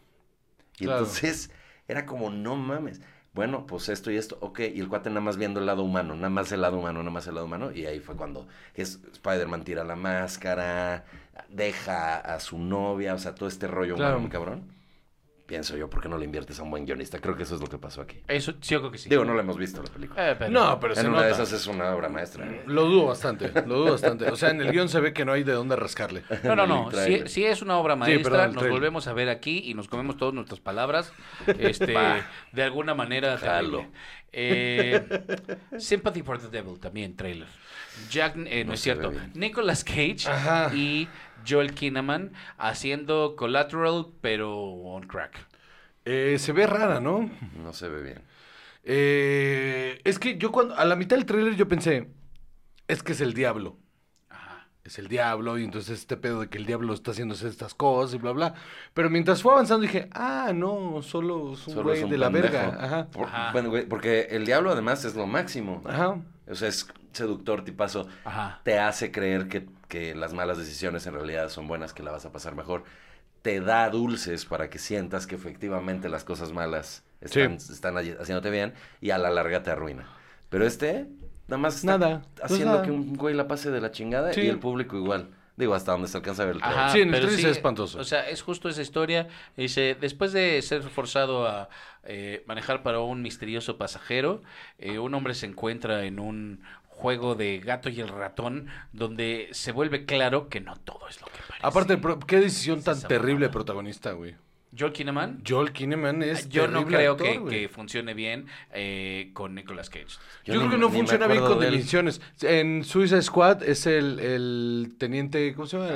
Y Claro. entonces era como, no mames. Bueno, pues esto y esto, ok, y el cuate nada más viendo el lado humano, nada más el lado humano, nada más el lado humano, y ahí fue cuando es, Spider-Man tira la máscara, deja a su novia, o sea, todo este rollo Claro. humano cabrón. Pienso yo, ¿por qué no le inviertes a un buen guionista? Creo que eso es lo que pasó aquí. Eso sí, yo creo que sí. Digo, no lo hemos visto la película. Eh, pero- No, pero se en una nota. de esas es una obra maestra. ¿eh? Lo dudo bastante, lo dudo bastante. O sea, en el guion se ve que no hay de dónde rascarle. No, no, no. Si, es una obra maestra, perdón, nos trailer. volvemos a ver aquí y nos comemos todas nuestras palabras. Este, de alguna manera Jalo. Eh, Sympathy for the Devil, también trailer. Jack, eh, no, No es cierto. Nicolas Cage Ajá. y Joel Kinnaman haciendo Collateral, pero on crack. Eh, se ve rara, ¿no? No se ve bien. Eh, es que yo cuando, a la mitad del tráiler yo pensé, es que es el diablo. Ajá. Es el diablo y entonces este pedo de que el diablo está haciendo estas cosas y bla, bla. Pero mientras fue avanzando dije, ah, no, solo es un Solo güey es un de la verga. Ajá. Por- Ajá. bueno, güey, porque el diablo además es lo máximo. Ajá. O sea, es seductor, tipazo. Ajá. Te hace creer que, que las malas decisiones en realidad son buenas, que la vas a pasar mejor. Te da dulces para que sientas que efectivamente las cosas malas están, están allí- haciéndote bien y a la larga te arruina. Pero este, nada más está Nada, pues haciendo nada. que un güey la pase de la chingada Sí. y el público igual. Digo, hasta donde se alcanza a ver el trailer. Ajá, Sí, en el pero se ve espantoso. O sea, es justo esa historia. Dice, después de ser forzado a eh, manejar para un misterioso pasajero, eh, un hombre se encuentra en un juego de gato y el ratón donde se vuelve claro que no todo es lo que parece. Aparte, pro- qué decisión tan terrible protagonista, güey. Joel Kinnaman, Joel Kinnaman es yo no creo actor, que, funcione bien eh, con Nicolas Cage. Yo, Yo creo que no funciona bien con dimensiones. En Suicide Squad es el, el teniente, ¿cómo se llama?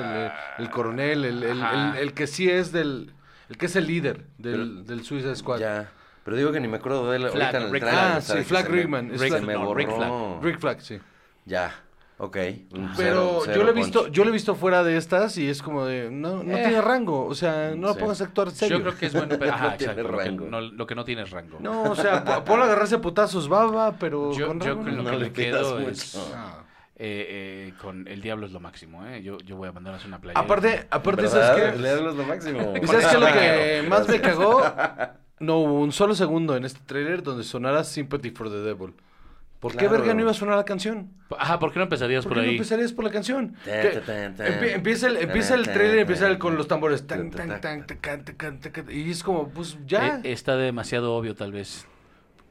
El, el coronel, el, el- Ajá. el- el que sí es del, el que es el líder del, Pero- del Suicide Squad. Ya. Pero digo que ni me acuerdo de él ahorita Flag, en el Rick trailer. Ah, sí, Flag Rickman, Flag- me no, Rick. Flag. Rick Flag, sí. Ya, ok. Pero cero- yo cero lo he visto, yo lo he visto fuera de estas y es como de no, no Eh. tiene rango, o sea, no lo Sí. pongas a actuar serio. Yo creo que es bueno, pero, ajá, No tiene exacto, lo que, rango. no, lo que no tiene es rango. No, o sea, po- ponlo a agarrarse a putazos baba, pero Yo- con yo rango lo No que le quedo mucho. es Ah. eh, eh, con el diablo es lo máximo, ¿eh? Yo, yo voy a mandarles una playa. Aparte, aparte. ¿sabes qué? El diablo es lo máximo. ¿Y sabes qué es lo que más me cagó? No hubo un solo segundo en este tráiler donde sonara Sympathy for the Devil. ¿Por qué verga no iba a sonar la canción? Ajá, ¿por qué no empezarías ¿Por por, qué no ahí? empezarías por la canción? Empieza el, empieza el trailer empieza el- con los tambores. tan, Tan, tan, tan, tan, tan, tan, tan, tan, Y es como, pues ya. Eh, está demasiado obvio, tal vez.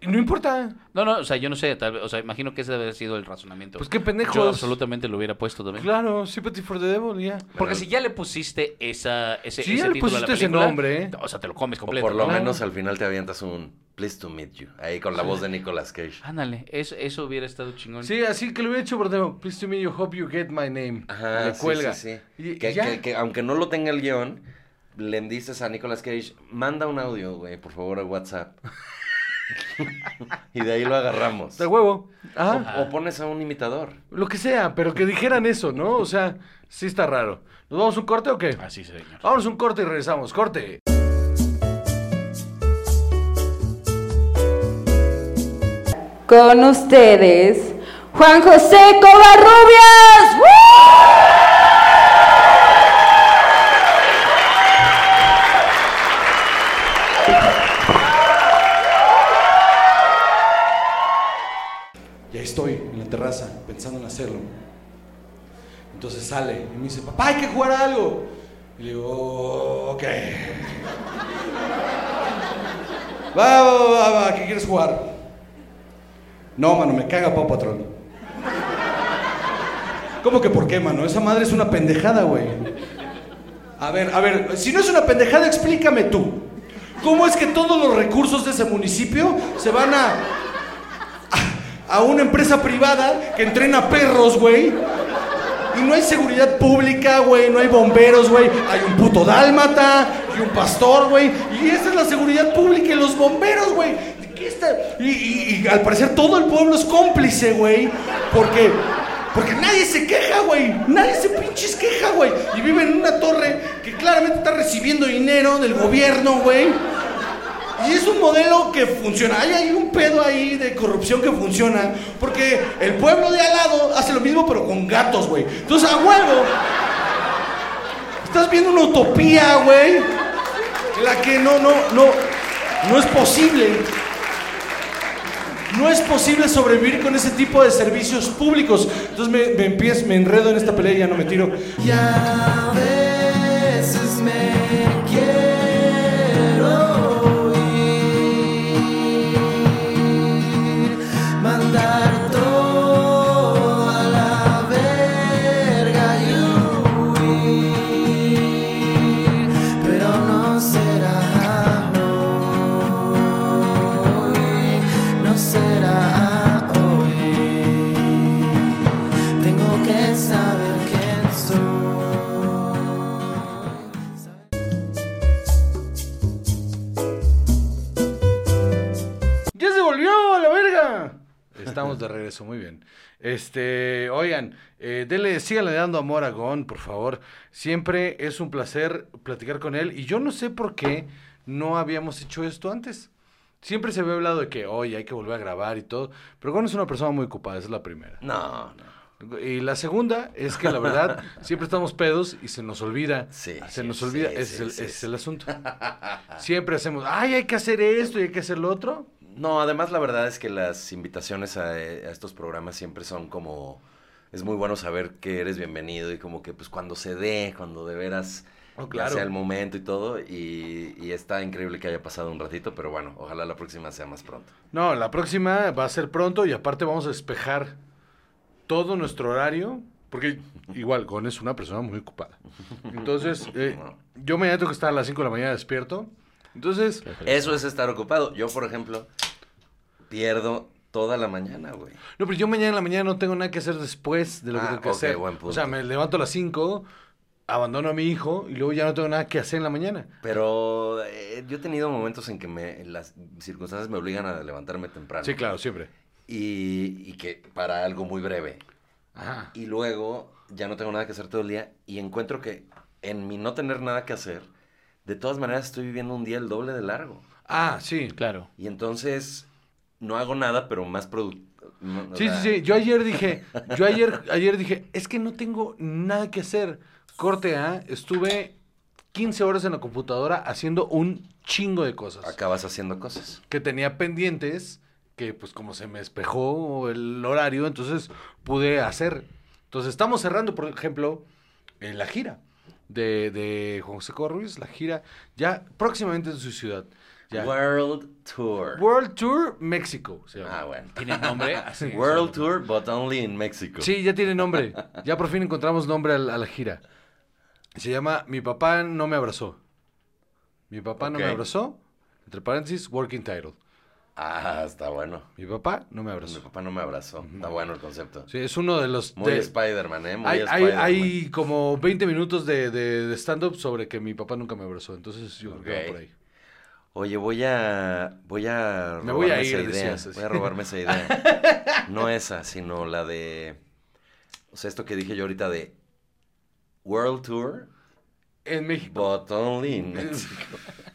Y no importa. No, no, o sea, yo no sé, tal vez, o sea, imagino que ese debe haber sido el razonamiento. Pues qué pendejos. Yo absolutamente lo hubiera puesto también. Claro, Sympathy for the Devil, ya. Porque si ya le pusiste esa, ese, Sí, ese ya le título a la pusiste ese película, nombre, ¿eh? O sea, te lo comes O completo. por lo ¿no? menos al final te avientas un Pleased to meet you. Ahí con la voz de Nicolas Cage. Ándale, eso, eso hubiera estado chingón. Sí, así que lo hubiera hecho por demo. Please to me, you hope you get my name. Ajá, Le sí, cuelga. sí, sí. Y- que, ya. que- que aunque no lo tenga el guion, le dices a Nicolas Cage, manda un audio, güey, por favor, a WhatsApp. y de ahí lo agarramos. De huevo. O, Ajá. o pones a un imitador. Lo que sea, pero que dijeran eso, ¿no? O sea, sí está raro. ¿Nos vamos a un corte o qué? Así, señor. Vamos a un corte y regresamos. Corte. Con ustedes, Juan José Covarrubias. ¡Woo! Pensando en hacerlo. Entonces sale y me dice, papá, hay que jugar a algo. Y le digo, "Oh, ok. Va, va, va, va, ¿qué quieres jugar? No, mano, me caga Paw Patrol. ¿Cómo que por qué, mano? Esa madre es una pendejada, güey. A ver, a ver, si no es una pendejada, explícame tú. ¿Cómo es que todos los recursos de ese municipio se van a una empresa privada que entrena perros, güey. Y no hay seguridad pública, güey, no hay bomberos, güey. Hay un puto dálmata y un pastor, güey. Y esa es la seguridad pública y los bomberos, güey. Y, y- y al parecer todo el pueblo es cómplice, güey. Porque, porque nadie se queja, güey. Nadie se pinches queja, güey. Y viven en una torre que claramente está recibiendo dinero del gobierno, güey. Y es un modelo que funciona. Hay, un pedo ahí de corrupción que funciona. Porque el pueblo de al lado hace lo mismo, pero con gatos, güey. Entonces, a huevo. Estás viendo una utopía, güey. La que no, no, no. No es posible. No es posible sobrevivir con ese tipo de servicios públicos. Entonces me, me empiezo, me enredo en esta pelea y ya no me tiro. Ya Muy bien. Este, oigan, eh, dele, síganle dando amor a Gon, por favor. Siempre es un placer platicar con él. Y yo no sé por qué no habíamos hecho esto antes. Siempre se había hablado de que, oye, hay que volver a grabar y todo. Pero Gon es una persona muy ocupada, esa es la primera. No, no. Y la segunda es que la verdad siempre estamos pedos y se nos olvida. Sí, se sí, nos olvida, sí, ese es, el, ese es el asunto. Siempre hacemos, ay, hay que hacer esto y hay que hacer lo otro. No, además la verdad es que las invitaciones a, a estos programas siempre son como... Es muy bueno saber que eres bienvenido y como que pues cuando se dé, cuando de veras Oh, claro. sea el momento y todo. Y, y está increíble que haya pasado un ratito, pero bueno, ojalá la próxima sea más pronto. No, la próxima va a ser pronto y aparte vamos a despejar todo nuestro horario, porque igual Gon es una persona muy ocupada. Entonces, eh, yo mañana tengo que estar a las 5 de la mañana despierto. Entonces, Eso es estar ocupado. Yo, por ejemplo, pierdo toda la mañana, güey. no, pero yo mañana en la mañana no tengo nada que hacer después de lo que Ah, tengo que ok, hacer. buen O sea, punto. me levanto a las 5, abandono a mi hijo y luego ya no tengo nada que hacer en la mañana. Pero eh, yo he tenido momentos en que me, las circunstancias me obligan a levantarme temprano. Sí, claro, siempre. Y, y que para algo muy breve. Ajá. Y luego ya no tengo nada que hacer todo el día y encuentro que en mi no tener nada que hacer, de todas maneras estoy viviendo un día el doble de largo. Ah, sí. Claro. Y entonces no hago nada, pero más productivo. Sí, sí, sí. Yo ayer dije, yo ayer, ayer dije, es que no tengo nada que hacer. Corte A, estuve 15 horas en la computadora haciendo un chingo de cosas. Acabas haciendo cosas. Que tenía pendientes, que pues como se me despejó el horario, entonces pude hacer. Entonces estamos cerrando, por ejemplo, en la gira de, de Juan José Covarrubias, la gira ya próximamente en su ciudad. Ya. World Tour. World Tour México. se llama. Ah, bueno. ¿Tiene nombre? Así. World Tour, but only in Mexico. Sí, ya tiene nombre. Ya por fin encontramos nombre a la, a la gira. Se llama Mi papá no me abrazó. Mi papá no me abrazó. Entre paréntesis, working title. Ah, está bueno. Mi papá no me Mi abrazó. papá no me abrazó. Está bueno el concepto. Sí, es uno de los... Muy de- Spider-Man, ¿eh? Muy hay, Spider-Man. hay como 20 minutos de, de- de stand-up sobre que mi papá nunca me abrazó. Entonces yo creo que va Ok. por ahí. Oye, voy a. Voy a. Me voy a ir, esa idea. decías. Voy a robarme esa idea. No esa, sino la de. O sea, esto que dije yo ahorita de. World Tour, En México. but only in Mexico.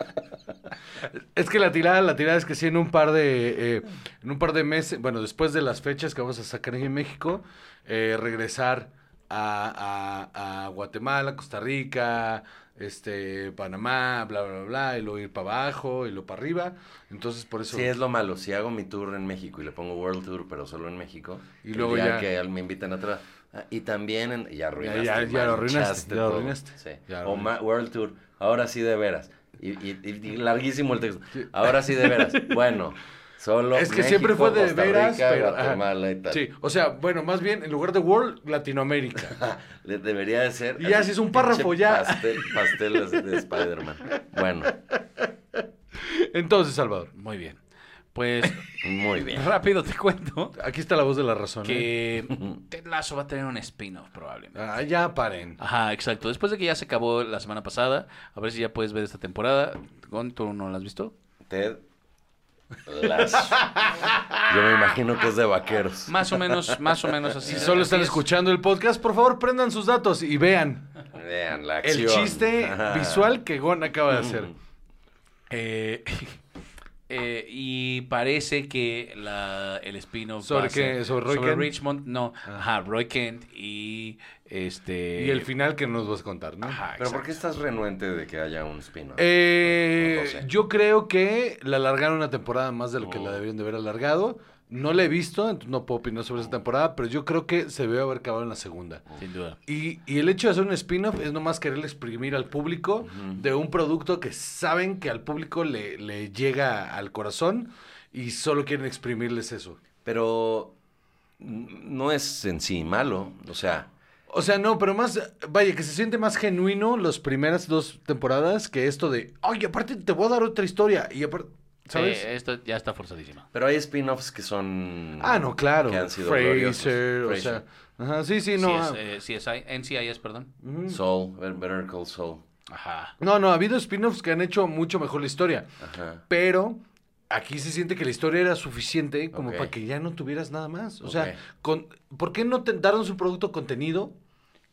Es que la tirada, la tirada es que sí en un par de, eh, en un par de meses, bueno, después de las fechas que vamos a sacar en México, eh, regresar a, a- a Guatemala, Costa Rica, este, Panamá, bla, bla, bla, y luego ir para abajo y luego para arriba. Entonces, por eso... Sí, es lo malo. Si hago mi tour en México y le pongo World Tour, pero solo en México. Y el luego día ya- que me invitan a otra. ah, Y también en. Ya arruinaste. ya- ya lo arruinaste, ya lo arruinaste. Sí. Ya lo o World Tour. Ahora sí de veras. Y, y- y- y larguísimo el texto. Ahora sí de veras. Bueno, solo. Es que siempre fue de Costa veras, Rica, pero... Guatemala y tal. Sí, o sea, bueno, más bien, en lugar de World, Latinoamérica. Le- Debería de ser. Y ya, así, si es un párrafo, ya. Pastel, de Spider-Man. Bueno, Entonces, Salvador, Muy bien. Pues muy bien. rápido te cuento aquí está la voz de la razón. ¿eh? que Ted Lasso va a tener un spin-off probablemente. Ah, ya paren. Ajá, exacto. Después de que ya se acabó la semana pasada, a ver si ya puedes ver esta temporada. Gon, ¿tú no la has visto? Ted Lasso. Yo me imagino que es de vaqueros. Más o menos, más o menos así. Si solo están es. escuchando el podcast, por favor, prendan sus datos y vean Vean la el acción. chiste Ajá. visual que Gon acaba de hacer. Eh, eh, y parece que la, el spin-off ¿Sobre? ¿Sobre Kent? Richmond, no, ajá, Roy Kent y este Y el final que nos vas a contar, ¿no? Ajá, Pero ¿por qué estás renuente de que haya un spin-off? Eh, No sé. yo creo que la alargaron una temporada más de lo que Oh. la deberían de haber alargado. No la he visto, entonces no puedo opinar sobre esa temporada, pero yo creo que se debe haber acabado en la segunda. sin duda. Y, y el hecho de hacer un spin-off es nomás querer exprimir al público de un producto que saben que al público le, le llega al corazón y solo quieren exprimirles eso. Pero no es en sí malo. O sea, O sea, no, pero más, vaya, que se siente más genuino las primeras dos temporadas que esto de, oye, aparte te voy a dar otra historia. Y aparte, ¿sabes? Sí, esto ya está forzadísima. pero hay spin-offs que son. ah, no, claro. Que han sido Fraser, gloriosos. o sea, ajá, sí, sí, no. ah, Sí, es, eh, CSI, NCIS, perdón. ujú. Soul, Better- Call Saul. Ajá. No, no, ha habido spin-offs que han hecho mucho mejor la historia. Ajá. Pero aquí se siente que la historia era suficiente como para que ya no tuvieras nada más. O sea, con, ¿por qué no te, darnos un producto contenido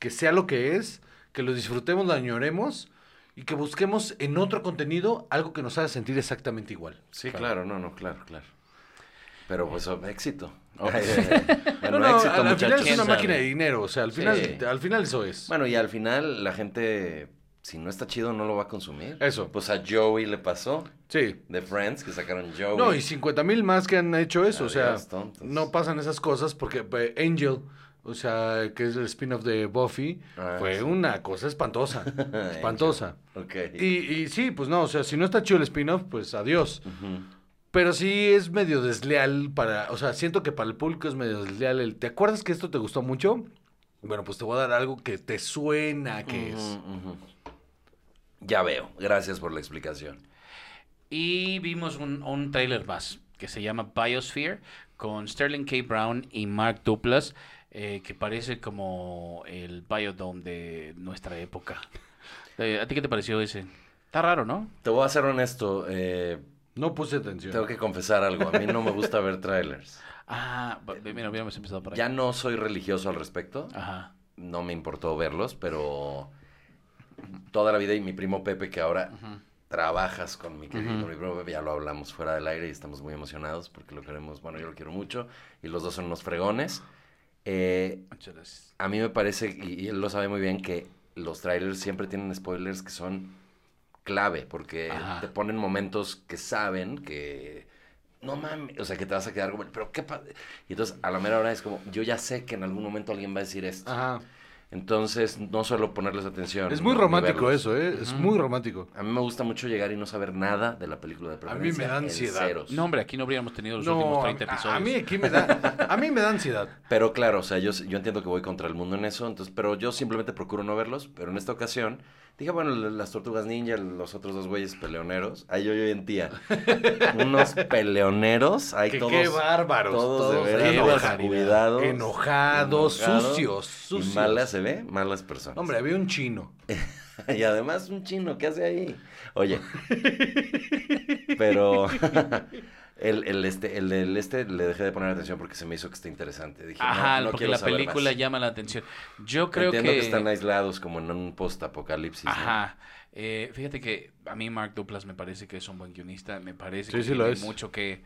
que sea lo que es, que lo disfrutemos, lo añoremos y que busquemos en otro contenido algo que nos haga sentir exactamente igual? Sí, claro, no, no, claro, claro. Pero pues éxito. Ok. bueno, no, no, éxito, al, al final es ¿Quién una máquina de dinero, o sea, al final, Sí. al final eso es. Bueno, y al final la gente, si no está chido, no lo va a consumir. Eso. Pues a Joey le pasó, Sí. de Friends, que sacaron Joey. No, y 50 mil más que han hecho eso, o sea, tontos. no pasan esas cosas porque eh, Angel, o sea, que es el spin-off de Buffy, Ah, fue sí. una cosa espantosa, espantosa. Ok. Y, y sí, pues no, o sea, si no está chido el spin-off, pues adiós. Pero sí es medio desleal para, o sea, siento que para el público es medio desleal el, ¿te acuerdas que esto te gustó mucho? Bueno, pues te voy a dar algo que te suena que es. Ya veo, gracias por la explicación. Y vimos un, un tráiler más que se llama Biosphere con Sterling K. Brown y Mark Duplass, eh, que parece como el Biodome de nuestra época. Eh, ¿A ti qué te pareció ese? Está raro, ¿no? Te voy a ser honesto, eh, No puse atención. tengo que confesar algo. A mí no me gusta ver trailers. Ah, ba- mira, hubiéramos empezado por ahí. Ya no soy religioso al respecto. Ajá. No me importó verlos, pero toda la vida y mi primo Pepe, que ahora trabajas con mi querido con mi primo Pepe, ya lo hablamos fuera del aire y estamos muy emocionados porque lo queremos, bueno, yo lo quiero mucho y los dos son unos fregones. Eh, Muchas gracias. a mí me parece, y, y él lo sabe muy bien, que los trailers siempre tienen spoilers que son clave, porque Ajá. te ponen momentos que saben que... No mames, o sea, que te vas a quedar como, pero qué pa-?" Y entonces, a la mera hora es como, yo ya sé que en algún momento alguien va a decir esto. Ajá. Entonces, no suelo ponerles atención. Es muy romántico eso, ¿eh? Es muy romántico. A mí me gusta mucho llegar y no saber nada de la película de mí preferencia. me da ansiedad. ceros. No, hombre, aquí no habríamos tenido los No, últimos a, 30 a- episodios. a mí aquí me da, a mí me da ansiedad. Pero claro, o sea, yo, yo entiendo que voy contra el mundo en eso, entonces, pero yo simplemente procuro no verlos, pero en esta ocasión dije, bueno, las tortugas ninja, los otros dos güeyes peleoneros, ahí yo, yo en tía, unos peleoneros, ahí Que todos, qué bárbaros, todos, todos de veras descuidados, Enojados, sucios, sucios. y malas malas personas. Hombre, había un chino. Y además un chino, ¿qué hace ahí? Oye. Pero el, el este, el del este le dejé de poner atención porque se me hizo que está interesante. Dije, Ajá, no, no porque la película más. llama la atención. Yo creo Entiendo que... que... están aislados como en un post-apocalipsis. ¿no? Ajá. Eh, fíjate que a mí Mark Duplass me parece que es un buen guionista, me parece Sí, que sí tiene lo es. mucho que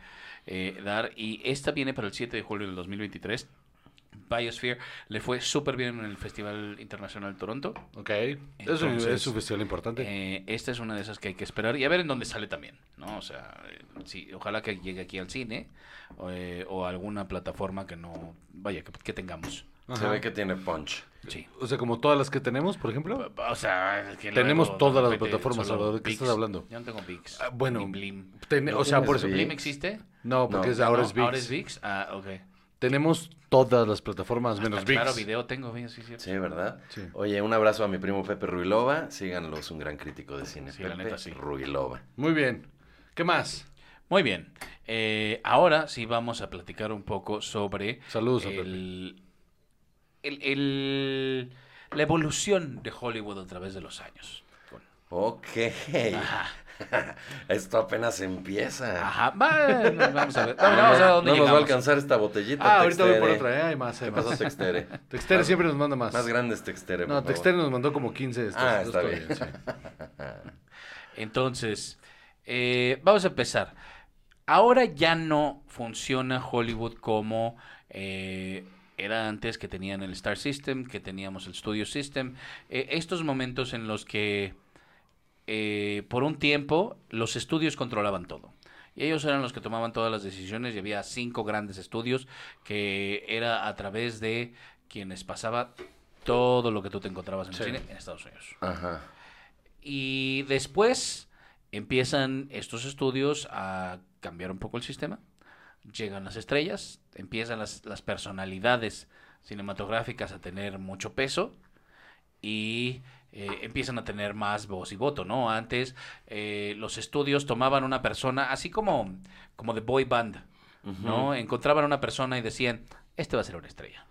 eh, dar y esta viene para el 7 de julio del 2023. Biosphere le fue súper bien en el Festival Internacional de Toronto. Ok. es, un, Entonces, es un festival importante. Eh, esta es una de esas que hay que esperar y a ver en dónde sale también, ¿no? O sea, eh, sí, ojalá que llegue aquí al cine o, eh, o a alguna plataforma que no, vaya, que, que tengamos. Se Ajá. ve que tiene punch. Sí. O sea, como todas las que tenemos, por ejemplo. O sea, que Tenemos luego, todas las plataformas, Salvador, ¿de qué estás hablando? Yo no tengo VIX. Ah, bueno, Blim. Ten- ¿No o sea, por eso. ¿Blim existe? No, porque No. es, ahora ¿No? es ViX. Ahora es VIX. Ah, ok. Tenemos todas las plataformas menos ViX. Claro, video tengo, sí, sí, sí. ¿verdad? Sí. Oye, un abrazo a mi primo Pepe Ruilova. Síganlo, es un gran crítico de cine. Sí, la Pepe neta, sí. Ruilova. Muy bien. ¿Qué más? Muy bien. Eh, ahora sí vamos a platicar un poco sobre Saludos a el, el- el- la evolución de Hollywood a través de los años. Ok. Esto apenas empieza. Ajá, va, vamos a ver. Vamos a ver a dónde no nos va a alcanzar esta botellita. Ah, ahorita voy por otra, ¿eh? Hay más, hay ¿Qué pasó, más. Textere? Textere siempre nos manda más. Más grande es Textere, por No, favor. Textere nos mandó como 15 de estos. Ah, estos está todavía, bien. sí. Entonces, eh, vamos a empezar. Ahora ya no funciona Hollywood como eh, era antes, que tenían el Star System, que teníamos el Studio System. Eh, estos momentos en los que eh, por un tiempo los estudios controlaban todo. Y ellos eran los que tomaban todas las decisiones y había cinco grandes estudios que era a través de quienes pasaba todo lo que tú te encontrabas en Sí. el cine en Estados Unidos. Ajá. Y después empiezan estos estudios a cambiar un poco el sistema. Llegan las estrellas, empiezan las, las personalidades cinematográficas a tener mucho peso y eh, empiezan a tener más voz y voto, ¿no? Antes eh, los estudios tomaban una persona, así como, como de boy band, ¿no? Encontraban una persona y decían, este va a ser una estrella.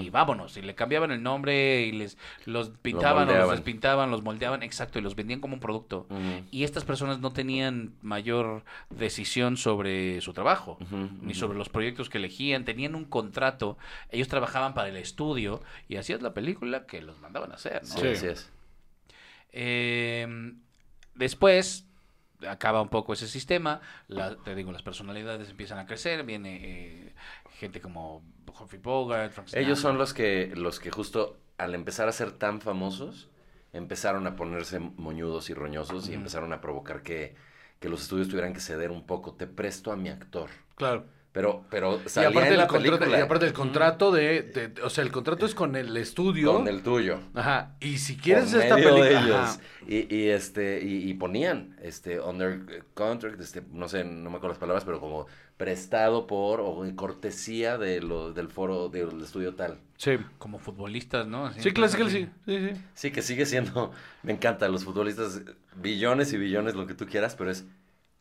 Y vámonos, y le cambiaban el nombre y les los pintaban o los despintaban, los moldeaban, exacto, y los vendían como un producto. Y estas personas no tenían mayor decisión sobre su trabajo, ni sobre los proyectos que elegían, tenían un contrato, ellos trabajaban para el estudio y hacías la película que los mandaban a hacer, ¿no? Sí, así es. Eh, después acaba un poco ese sistema, la- te digo, las personalidades empiezan a crecer, viene eh, gente como Humphrey Bogart, Frank Ellos son los que, los que justo al empezar a ser tan famosos, empezaron a ponerse moñudos y roñosos y empezaron a provocar que, que los estudios tuvieran que ceder un poco. Te presto a mi actor. Claro. Pero, pero Y salía aparte, en el la contrato, película. y aparte el contrato de, de- O sea, el contrato es con el estudio. Con el tuyo. Ajá. Y si quieres por esta medio de película. ellos. Y, y, este, y, y ponían, este, under contract, este, no sé, no me acuerdo las palabras, pero como prestado por o en cortesía de lo, del foro del estudio tal. Sí. como futbolistas, ¿no? Así, Sí, clásico, sí. Sí, sí. Sí, que sigue siendo, me encanta, los futbolistas, billones y billones, lo que tú quieras, pero es,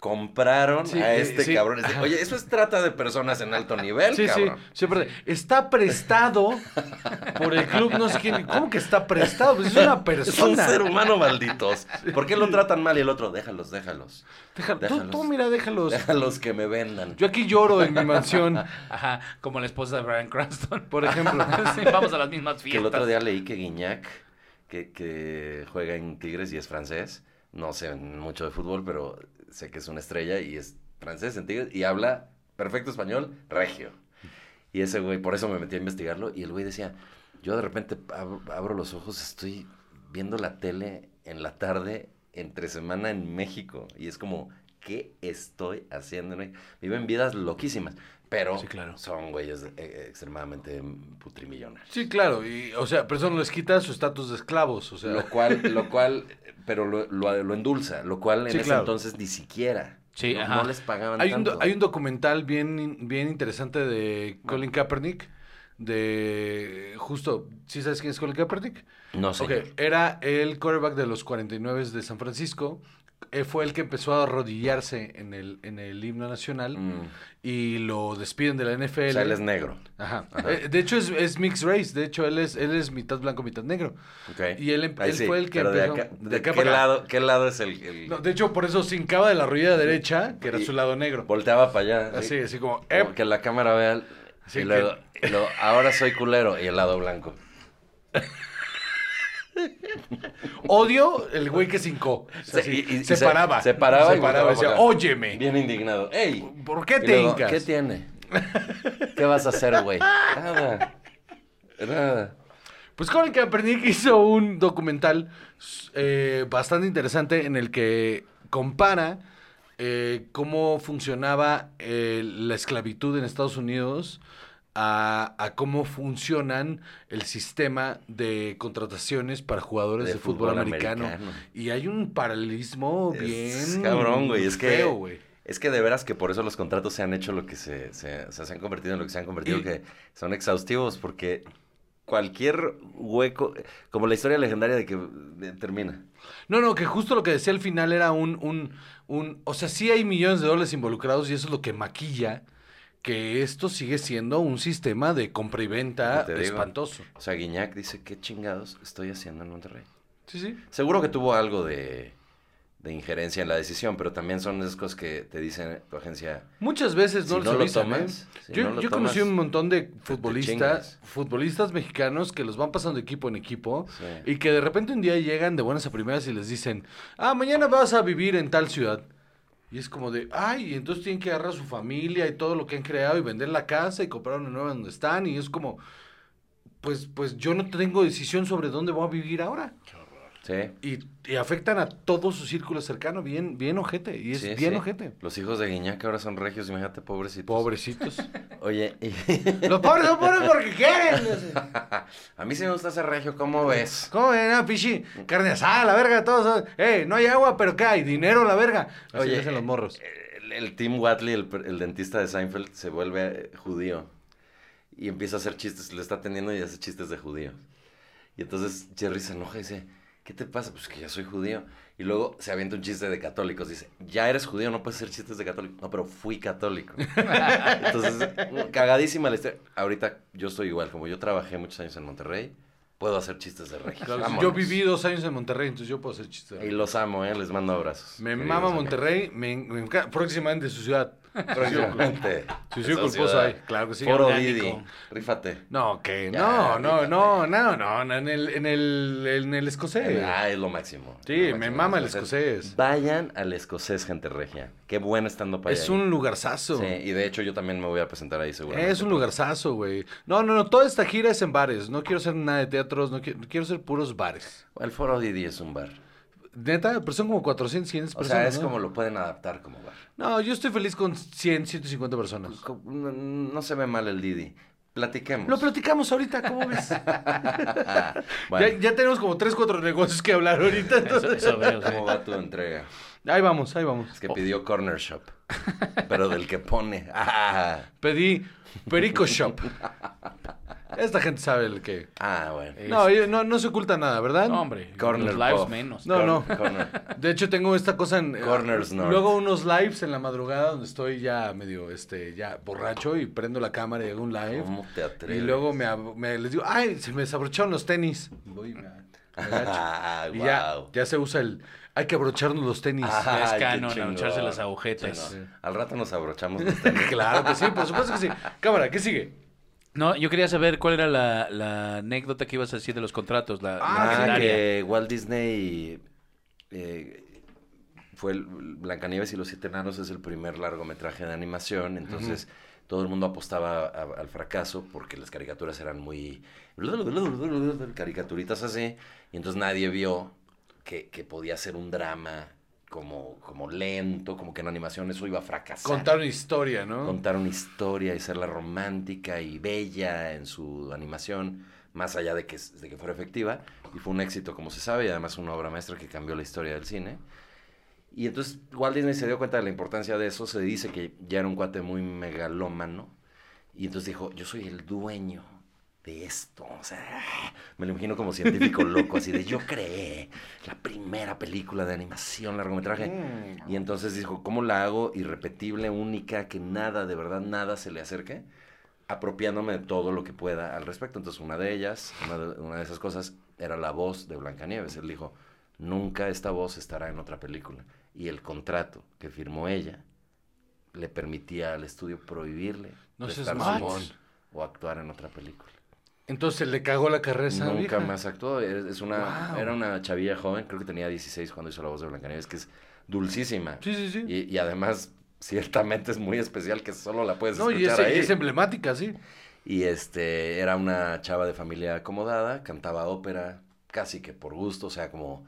compraron Sí, a eh, este sí. cabrón. Oye, eso es trata de personas en alto nivel, Sí, sí, cabrón. sí, aparte, Está prestado por el club, no sé quién. ¿Cómo que está prestado? Pues es una Es un persona. ser humano, malditos. ¿Por qué lo tratan mal y el otro? Déjalos, déjalos. Déjalo- tú, Déjalos. tú, mira, déjalos. Déjalos que me vendan. Yo aquí lloro en mi mansión, Ajá, como la esposa de Brian Cranston. por ejemplo. Sí, vamos a las mismas Que el fiestas. otro día leí que Guiñac, que, que juega en Tigres y es francés, no sé mucho de fútbol, pero sé que es una estrella y es francés en Tigres y habla perfecto español, regio. Y ese güey, por eso me metí a investigarlo y el güey decía, yo de repente abro, abro los ojos, estoy viendo la tele en la tarde, entre semana en México y es como, ¿qué estoy haciendo? Viven vidas loquísimas, pero Sí, claro. son güeyes eh, extremadamente putrimillonarios. Sí, claro, y, o sea, pero eso no les quita su estatus de esclavos, o sea. Lo cual, lo cual, pero lo, lo, lo endulza, lo cual en Sí, ese claro. entonces ni siquiera. Sí, no, ajá. no les pagaban Hay un, hay un documental bien, bien interesante de Colin Kaepernick, de justo, ¿sí sabes quién es Colin Kaepernick? No sé. Era el quarterback de los 49 de San Francisco, eh, fue el que empezó a arrodillarse en el, en el himno nacional Mm. y lo despiden de la NFL. O sea, él es negro. Ajá. Ajá. Eh, de hecho es, es mixed race, de hecho él es, él es mitad blanco, mitad negro. Ok. Y él em- él sí, fue el que pero de empezó- acá, de ¿de, acá qué para acá. lado, qué lado es el, el- No, de hecho por eso se hincaba de la rodilla derecha, que era su lado negro. volteaba para allá? Así, así como... Como "Ep". que la cámara vea el- Sí, y luego, y luego, ahora soy culero y el lado blanco. Odio el güey que se hincó. O sea, Sí, y- y se, se- paraba. se paraba y Se paraba. volteaba Decía, óyeme. Bien indignado. ¡Ey! ¿Por qué Y te luego, hincas? ¿Qué tiene? ¿Qué vas a hacer, güey? Nada. Nada. Pues Colin Kaepernick hizo un documental eh, bastante interesante en el que compara eh, cómo funcionaba eh, la esclavitud en Estados Unidos a, a cómo funcionan el sistema de contrataciones para jugadores de, De fútbol, fútbol americano. americano. Y hay un paralelismo Es bien cabrón, güey. Es que, feo, güey. es que de veras que por eso los contratos se han hecho lo que se, se, se han convertido en lo que se han convertido, Y- que son exhaustivos, porque cualquier hueco, como la historia legendaria de que termina. No, no, que justo lo que decía al final era un, un, un, o sea, sí hay millones de dólares involucrados y eso es lo que maquilla que esto sigue siendo un sistema de compra y venta digo. espantoso. O sea, Guiñac dice, ¿qué chingados estoy haciendo en Monterrey? Sí, sí. Seguro que tuvo algo de, de injerencia en la decisión, pero también son esas cosas que te dicen tu agencia. Muchas veces no Si los no lo avisan, tomas, ¿eh? si yo no lo yo conocí tomas, un montón de futbolistas, futbolistas mexicanos que los van pasando de equipo en equipo Sí. y que de repente un día llegan de buenas a primeras y les dicen, ah, mañana vas a vivir en tal ciudad. Y es como de, ay, entonces tienen que agarrar a su familia y todo lo que han creado y vender la casa y comprar una nueva donde están. Y es como, pues, pues yo no tengo decisión sobre dónde voy a vivir ahora. Sí. Y, y afectan a todo su círculo cercano, bien, bien ojete. Y es sí, bien sí. ojete. Los hijos de Guiñac ahora son regios, imagínate, pobrecitos. Pobrecitos. Oye, y- Los pobres son pobres porque quieren. a mí sí me gusta ese regio, ¿cómo ves? ¿Cómo ven? Ah, pichi, carne asada, la verga, todos. Eh, no hay agua, pero ¿qué hay? Dinero, la verga. Así Oye, hacen los morros. El, el Tim Watley, el, el dentista de Seinfeld, se vuelve eh, judío. Y empieza a hacer chistes, le está atendiendo y hace chistes de judíos. Y entonces Jerry se enoja y dice, ¿qué te pasa? Pues que ya soy judío. Y luego se avienta un chiste de católicos. Dice, ya eres judío, no puedes hacer chistes de católico. No, pero fui católico. Entonces, cagadísima la historia. Ahorita yo estoy igual. Como yo trabajé muchos años en Monterrey, puedo hacer chistes de regio. Claro, yo viví dos años en Monterrey, entonces yo puedo hacer chistes. Y los amo, ¿eh? Les mando abrazos. Me mama amigos. Monterrey, me, me encanta. Próximamente su ciudad. Suicidio culposo ahí, claro que sí. Foro. Didi. Rífate. No, que no, no, no, no, no, no, en el, en el, en el escocés. Ah, es lo máximo. Sí, me mama el escocés. Vayan al escocés, gente regia. Qué bueno estando para Es un lugarzazo. Sí, y de hecho yo también me voy a presentar ahí seguramente. Es un lugarzazo, güey. No, no, no, toda esta gira es en bares. No quiero hacer nada de teatros, no quiero, quiero hacer puros bares. El Foro Didi es un bar. Neta, pero son como 400, 500 O personas. sea, es ¿no? como lo pueden adaptar como bar. No, yo estoy feliz con 100, 150 personas. No, no se ve mal el Didi. Platiquemos. Lo platicamos ahorita, ¿cómo ves? Bueno, ya, ya tenemos como 3, 4 negocios que hablar ahorita. Eso, entonces- eso veo, sí. ¿Cómo va tu entrega? Ahí vamos, ahí vamos. Es que pidió Corner Shop. Pero del que pone. Ah, Pedí Perico Shop. Esta gente sabe el que. ah, bueno. No, yo- no, no se oculta nada, ¿verdad? No, hombre, Corner los lives Puff. menos. No, no. Corner. De hecho, tengo esta cosa en. eh, Corners North. Luego unos lives en la madrugada donde estoy ya medio, este, ya borracho y prendo la cámara y hago un live. ¿Cómo te atreves? Y luego me, ab- me- les digo, ay, se me desabrocharon los tenis. Voy y me, me agacho. Ah, y ya, guau. ya se usa el, hay que abrocharnos los tenis. Ay, es qué canon, chingón. abrocharse las agujetas. Sí, no. Al rato nos abrochamos los tenis. Claro que sí, por supuesto que sí. Cámara, ¿qué sigue? No, yo quería saber cuál era la, la anécdota que ibas a decir de los contratos, la, Ah, que Walt Disney eh, fue el Blancanieves y los Siete Enanos es el primer largometraje de animación, entonces todo el mundo apostaba a- al fracaso porque las caricaturas eran muy caricaturitas así, y entonces nadie vio que, que podía ser un drama como, como lento, como que en animación eso iba a fracasar Contar una historia, ¿no? contar una historia y serla romántica y bella en su animación, más allá de que, de que fuera efectiva. Y fue un éxito, como se sabe, y además una obra maestra que cambió la historia del cine. Y entonces Walt Disney se dio cuenta de la importancia de eso. Se dice que ya era un cuate muy megalómano. Y entonces dijo, yo soy el dueño de esto. O sea, me lo imagino como científico loco, así de yo creé la primera película de animación, largometraje. Y entonces dijo, ¿cómo la hago irrepetible, única, que nada, de verdad, nada se le acerque? Apropiándome de todo lo que pueda al respecto. Entonces, una de ellas, una de, una de esas cosas, era la voz de Blancanieves. Él dijo, nunca esta voz estará en otra película. Y el contrato que firmó ella le permitía al estudio prohibirle No seas prestar su mamón. voz o actuar en otra película. Entonces le cagó la carrera esa Nunca vieja. más actuó. Es, es una, Wow. Era una chavilla joven, creo que tenía 16 cuando hizo la voz de Blancanieves, que es dulcísima. Sí, sí, sí. Y, y además, ciertamente es muy especial que solo la puedes no, y escuchar es, ahí. es emblemática, sí. Y este, era una chava de familia acomodada, cantaba ópera casi que por gusto, o sea, como,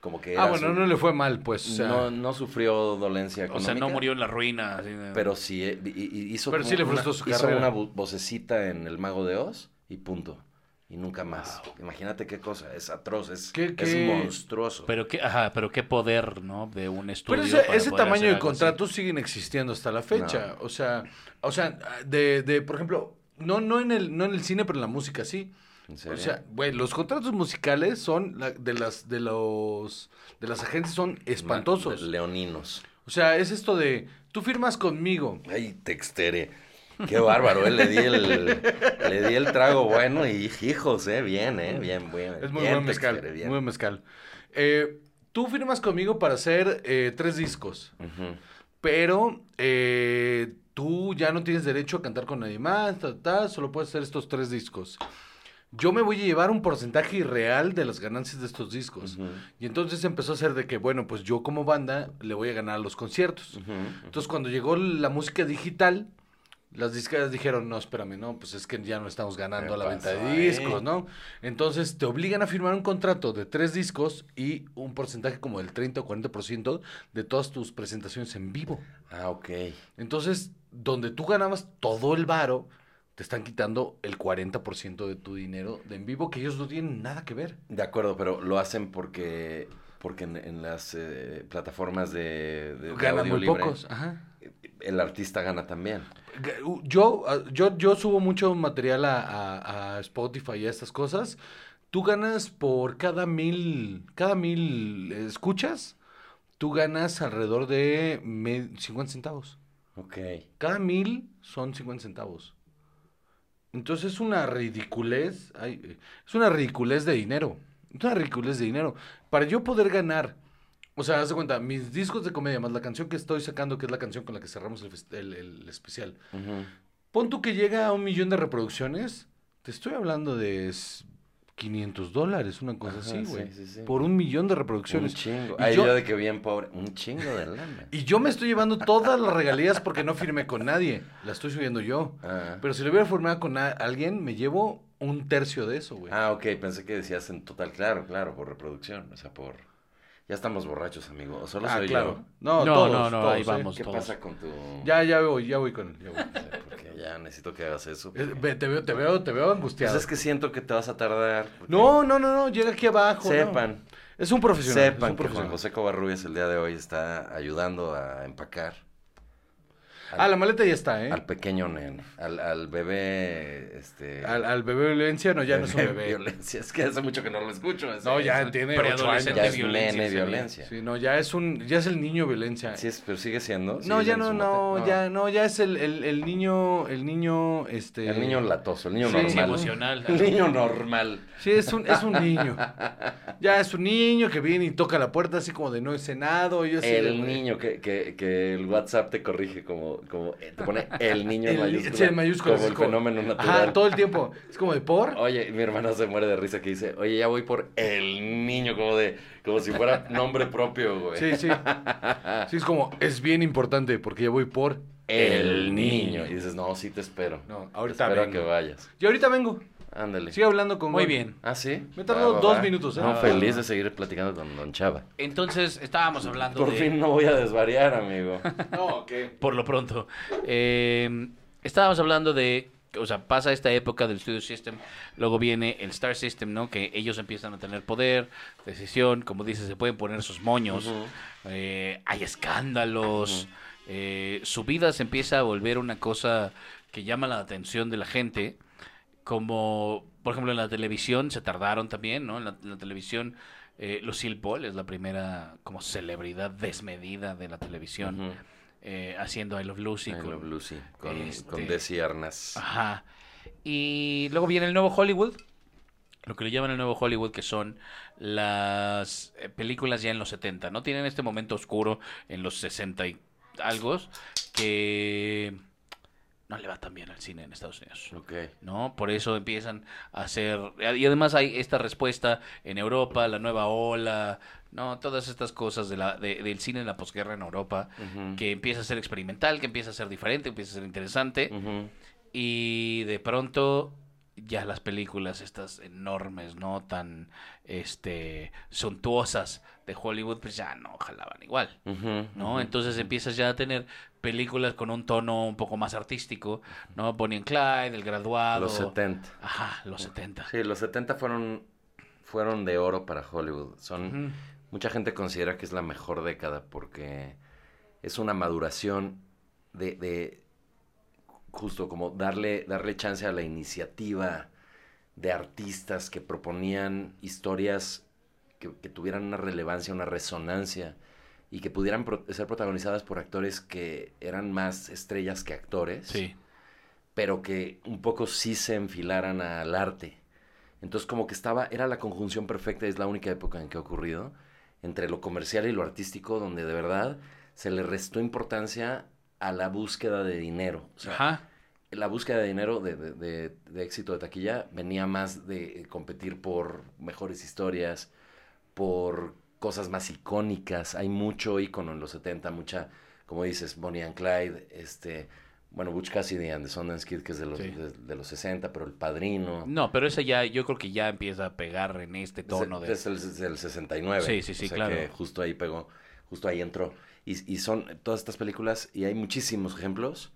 como que Ah, bueno, su- no le fue mal, pues. O sea, no, no sufrió dolencia O económica. sea, no murió en la ruina. así de- Pero sí, eh, y- y- hizo, Pero sí le una- frustró su hizo carrera. una vo- vocecita en El Mago de Oz y punto. Y nunca más. Imagínate qué cosa, es atroz, es, ¿Qué- es qué- monstruoso. Pero qué, ajá, pero qué poder, ¿no? De un estudio. Pero ese, para ese poder tamaño hacer de así. contratos siguen existiendo hasta la fecha. O sea, o sea, de, de, por ejemplo, no, no en el, no en el cine, pero en la música sí. ¿En serio? O sea, güey, los contratos musicales son la- de las, de los, de las agencias son espantosos. Le- Leoninos. O sea, es esto de, tú firmas conmigo. Ay, textere. Qué bárbaro, eh. Le di el, le di el trago bueno y hijos, eh. Bien, eh. Bien, bien. Es muy bien, buen mezcal, bien. muy buen mezcal. Eh, tú firmas conmigo para hacer eh, tres discos. Pero eh, tú ya no tienes derecho a cantar con nadie más, ta, ta, solo puedes hacer estos tres discos. Yo me voy a llevar un porcentaje irreal de las ganancias de estos discos. Y entonces empezó a ser de que, bueno, pues yo como banda le voy a ganar los conciertos. Ujú. Entonces cuando llegó la música digital, las disqueras dijeron, no, espérame, no, pues es que ya no estamos ganando ¿Qué a la venta de ahí? discos, ¿no? Entonces te obligan a firmar un contrato de tres discos y un porcentaje como del 30 o 40% de todas tus presentaciones en vivo. Ah, ok. Entonces, donde tú ganabas todo el varo, te están quitando el 40% de tu dinero de en vivo, que ellos no tienen nada que ver. De acuerdo, pero lo hacen porque porque en, en las eh, plataformas de, de- de Ganan audio muy libre, pocos. Ajá. El artista gana también. Yo, ah, yo, yo subo mucho material a, a- a Spotify y a estas cosas. tú ganas por cada mil, cada mil escuchas, tú ganas alrededor de me- 50 centavos. Ok. Cada mil son 50 centavos. Entonces es una ridiculez, ay, es una ridiculez de dinero. Es una ridiculez de dinero. Para yo poder ganar, o sea, haz de cuenta, mis discos de comedia más la canción que estoy sacando, que es la canción con la que cerramos el, el- el especial. Pon tú que llega a un millón de reproducciones, te estoy hablando de s- 500 dólares, una cosa Ajá, así, sí, güey. sí, sí. Por un millón de Un reproducciones. chingo. Y Ay, yo- yo de que bien pobre. Un chingo de lana. Y yo me estoy llevando todas las regalías porque no firmé con nadie. La estoy subiendo yo. Ah. Pero si lo hubiera firmado con alguien, me llevo un tercio de eso, güey. Ah, ok, pensé que decías en total, claro, claro, por reproducción, o sea, por... Ya estamos borrachos, amigo, o solo Ah, soy claro. yo. No, No, todos, no, no, todos, ahí ¿eh? vamos. ¿Qué todos. pasa con tu...? Ya, ya voy, ya voy con él. ya voy. Porque ya necesito que hagas eso. Eh, porque- te veo, te veo, te veo Pues angustiado. es que siento que te vas a tardar. porque No, no, no, no, llega aquí abajo. no. Sepan, Es un profesional. es sepan un que Juan profesional. José Covarrubias el día de hoy está ayudando a empacar Ah, la maleta ya está, ¿eh? al pequeño nene, al, al bebé, este... Al, al bebé violencia, no, ya no es un bebé. Violencia, es que hace mucho que no lo escucho. ese- No, ya ese- tiene ocho años. Ya es violencia nene violencia. Sí, no, ya es un, ya es el niño violencia. Sí, es- pero sigue siendo. no, ya no, no, ya, no, ya es el, el, el niño, el niño, este. El niño latoso, el niño Sí, normal. emocional. El niño normal. Sí, es un, es un niño. Ya es un niño que viene y toca la puerta así como de no he cenado. y yo El niño que, que, que el WhatsApp te corrige como, como eh, te pone el niño en el- mayúscula, sí, en mayúsculas, como el como- fenómeno natural. Ajá, todo el tiempo. Es como de por. Oye, mi hermana se muere de risa que dice, oye, ya voy por el niño, como de, como si fuera nombre propio, güey. Sí, sí. Sí, es como, es bien importante porque ya voy por El niño. Y dices, no, sí te espero. No, Te ahorita espero a vengo. que vayas. Y ahorita vengo. Ándale. Sigue hablando con Muy Gon. bien. Ah, sí. Me tardó Va, va, dos va. minutos, ¿eh? No, feliz de seguir platicando con Don Chava. Entonces, estábamos hablando Por de... fin no voy a desvariar, amigo. No, ¿qué? por lo pronto. Eh, estábamos hablando de, o sea, pasa esta época del Studio System, luego viene el Star System, ¿no? Que ellos empiezan a tener poder, decisión, como dices, se pueden poner sus moños, eh, hay escándalos, eh, su vida se empieza a volver una cosa que llama la atención de la gente, como, por ejemplo, en la televisión se tardaron también, ¿no? En la, en la televisión... Eh, Lucille Ball es la primera como celebridad desmedida de la televisión eh, haciendo I Love Lucy. I con- Love Lucy, con, este- con Desi Arnaz. Ajá. Y luego viene el nuevo Hollywood. Lo que le llaman el nuevo Hollywood, que son las eh, películas ya en los 70. No tienen este momento oscuro en los 60 y algo que no le va tan bien al cine en Estados Unidos. ¿no? Por eso empiezan a hacer... Y además hay esta respuesta en Europa, la nueva ola, ¿no? Todas estas cosas de la, de- del cine de la posguerra en Europa, que empieza a ser experimental, que empieza a ser diferente, empieza a ser interesante. Y de pronto ya las películas estas enormes, no tan este suntuosas de Hollywood, pues ya no jalaban igual. ¿no? Entonces empiezas ya a tener películas con un tono un poco más artístico, ¿no? Bonnie and Clyde, El Graduado. Los 70. Ajá, los 70. Sí, los 70 fueron, fueron de oro para Hollywood. Son. Mucha gente considera que es la mejor década porque es una maduración de, de justo como darle, darle chance a la iniciativa de artistas que proponían historias que, que tuvieran una relevancia, una resonancia y que pudieran pro- ser protagonizadas por actores que eran más estrellas que actores Sí. pero que un poco sí se enfilaran al arte. Entonces como que estaba, era la conjunción perfecta, es la única época en que ha ocurrido, entre lo comercial y lo artístico, donde de verdad se le restó importancia a la búsqueda de dinero. O sea, Ajá. la búsqueda de dinero de, de- de- de éxito de taquilla venía más de competir por mejores historias, por cosas más icónicas. Hay mucho icono en los 70, mucha, como dices, Bonnie and Clyde, este, bueno, Butch Cassidy and the Sundance Kid, que es de los, Sí. de, de los 60, pero El Padrino. No, pero ese ya, yo creo que ya empieza a pegar en este Es- tono de... Es el, es el 69. Sí, sí, sí, o sea claro. que justo ahí pegó, justo ahí entró. Y, y son todas estas películas, y hay muchísimos ejemplos.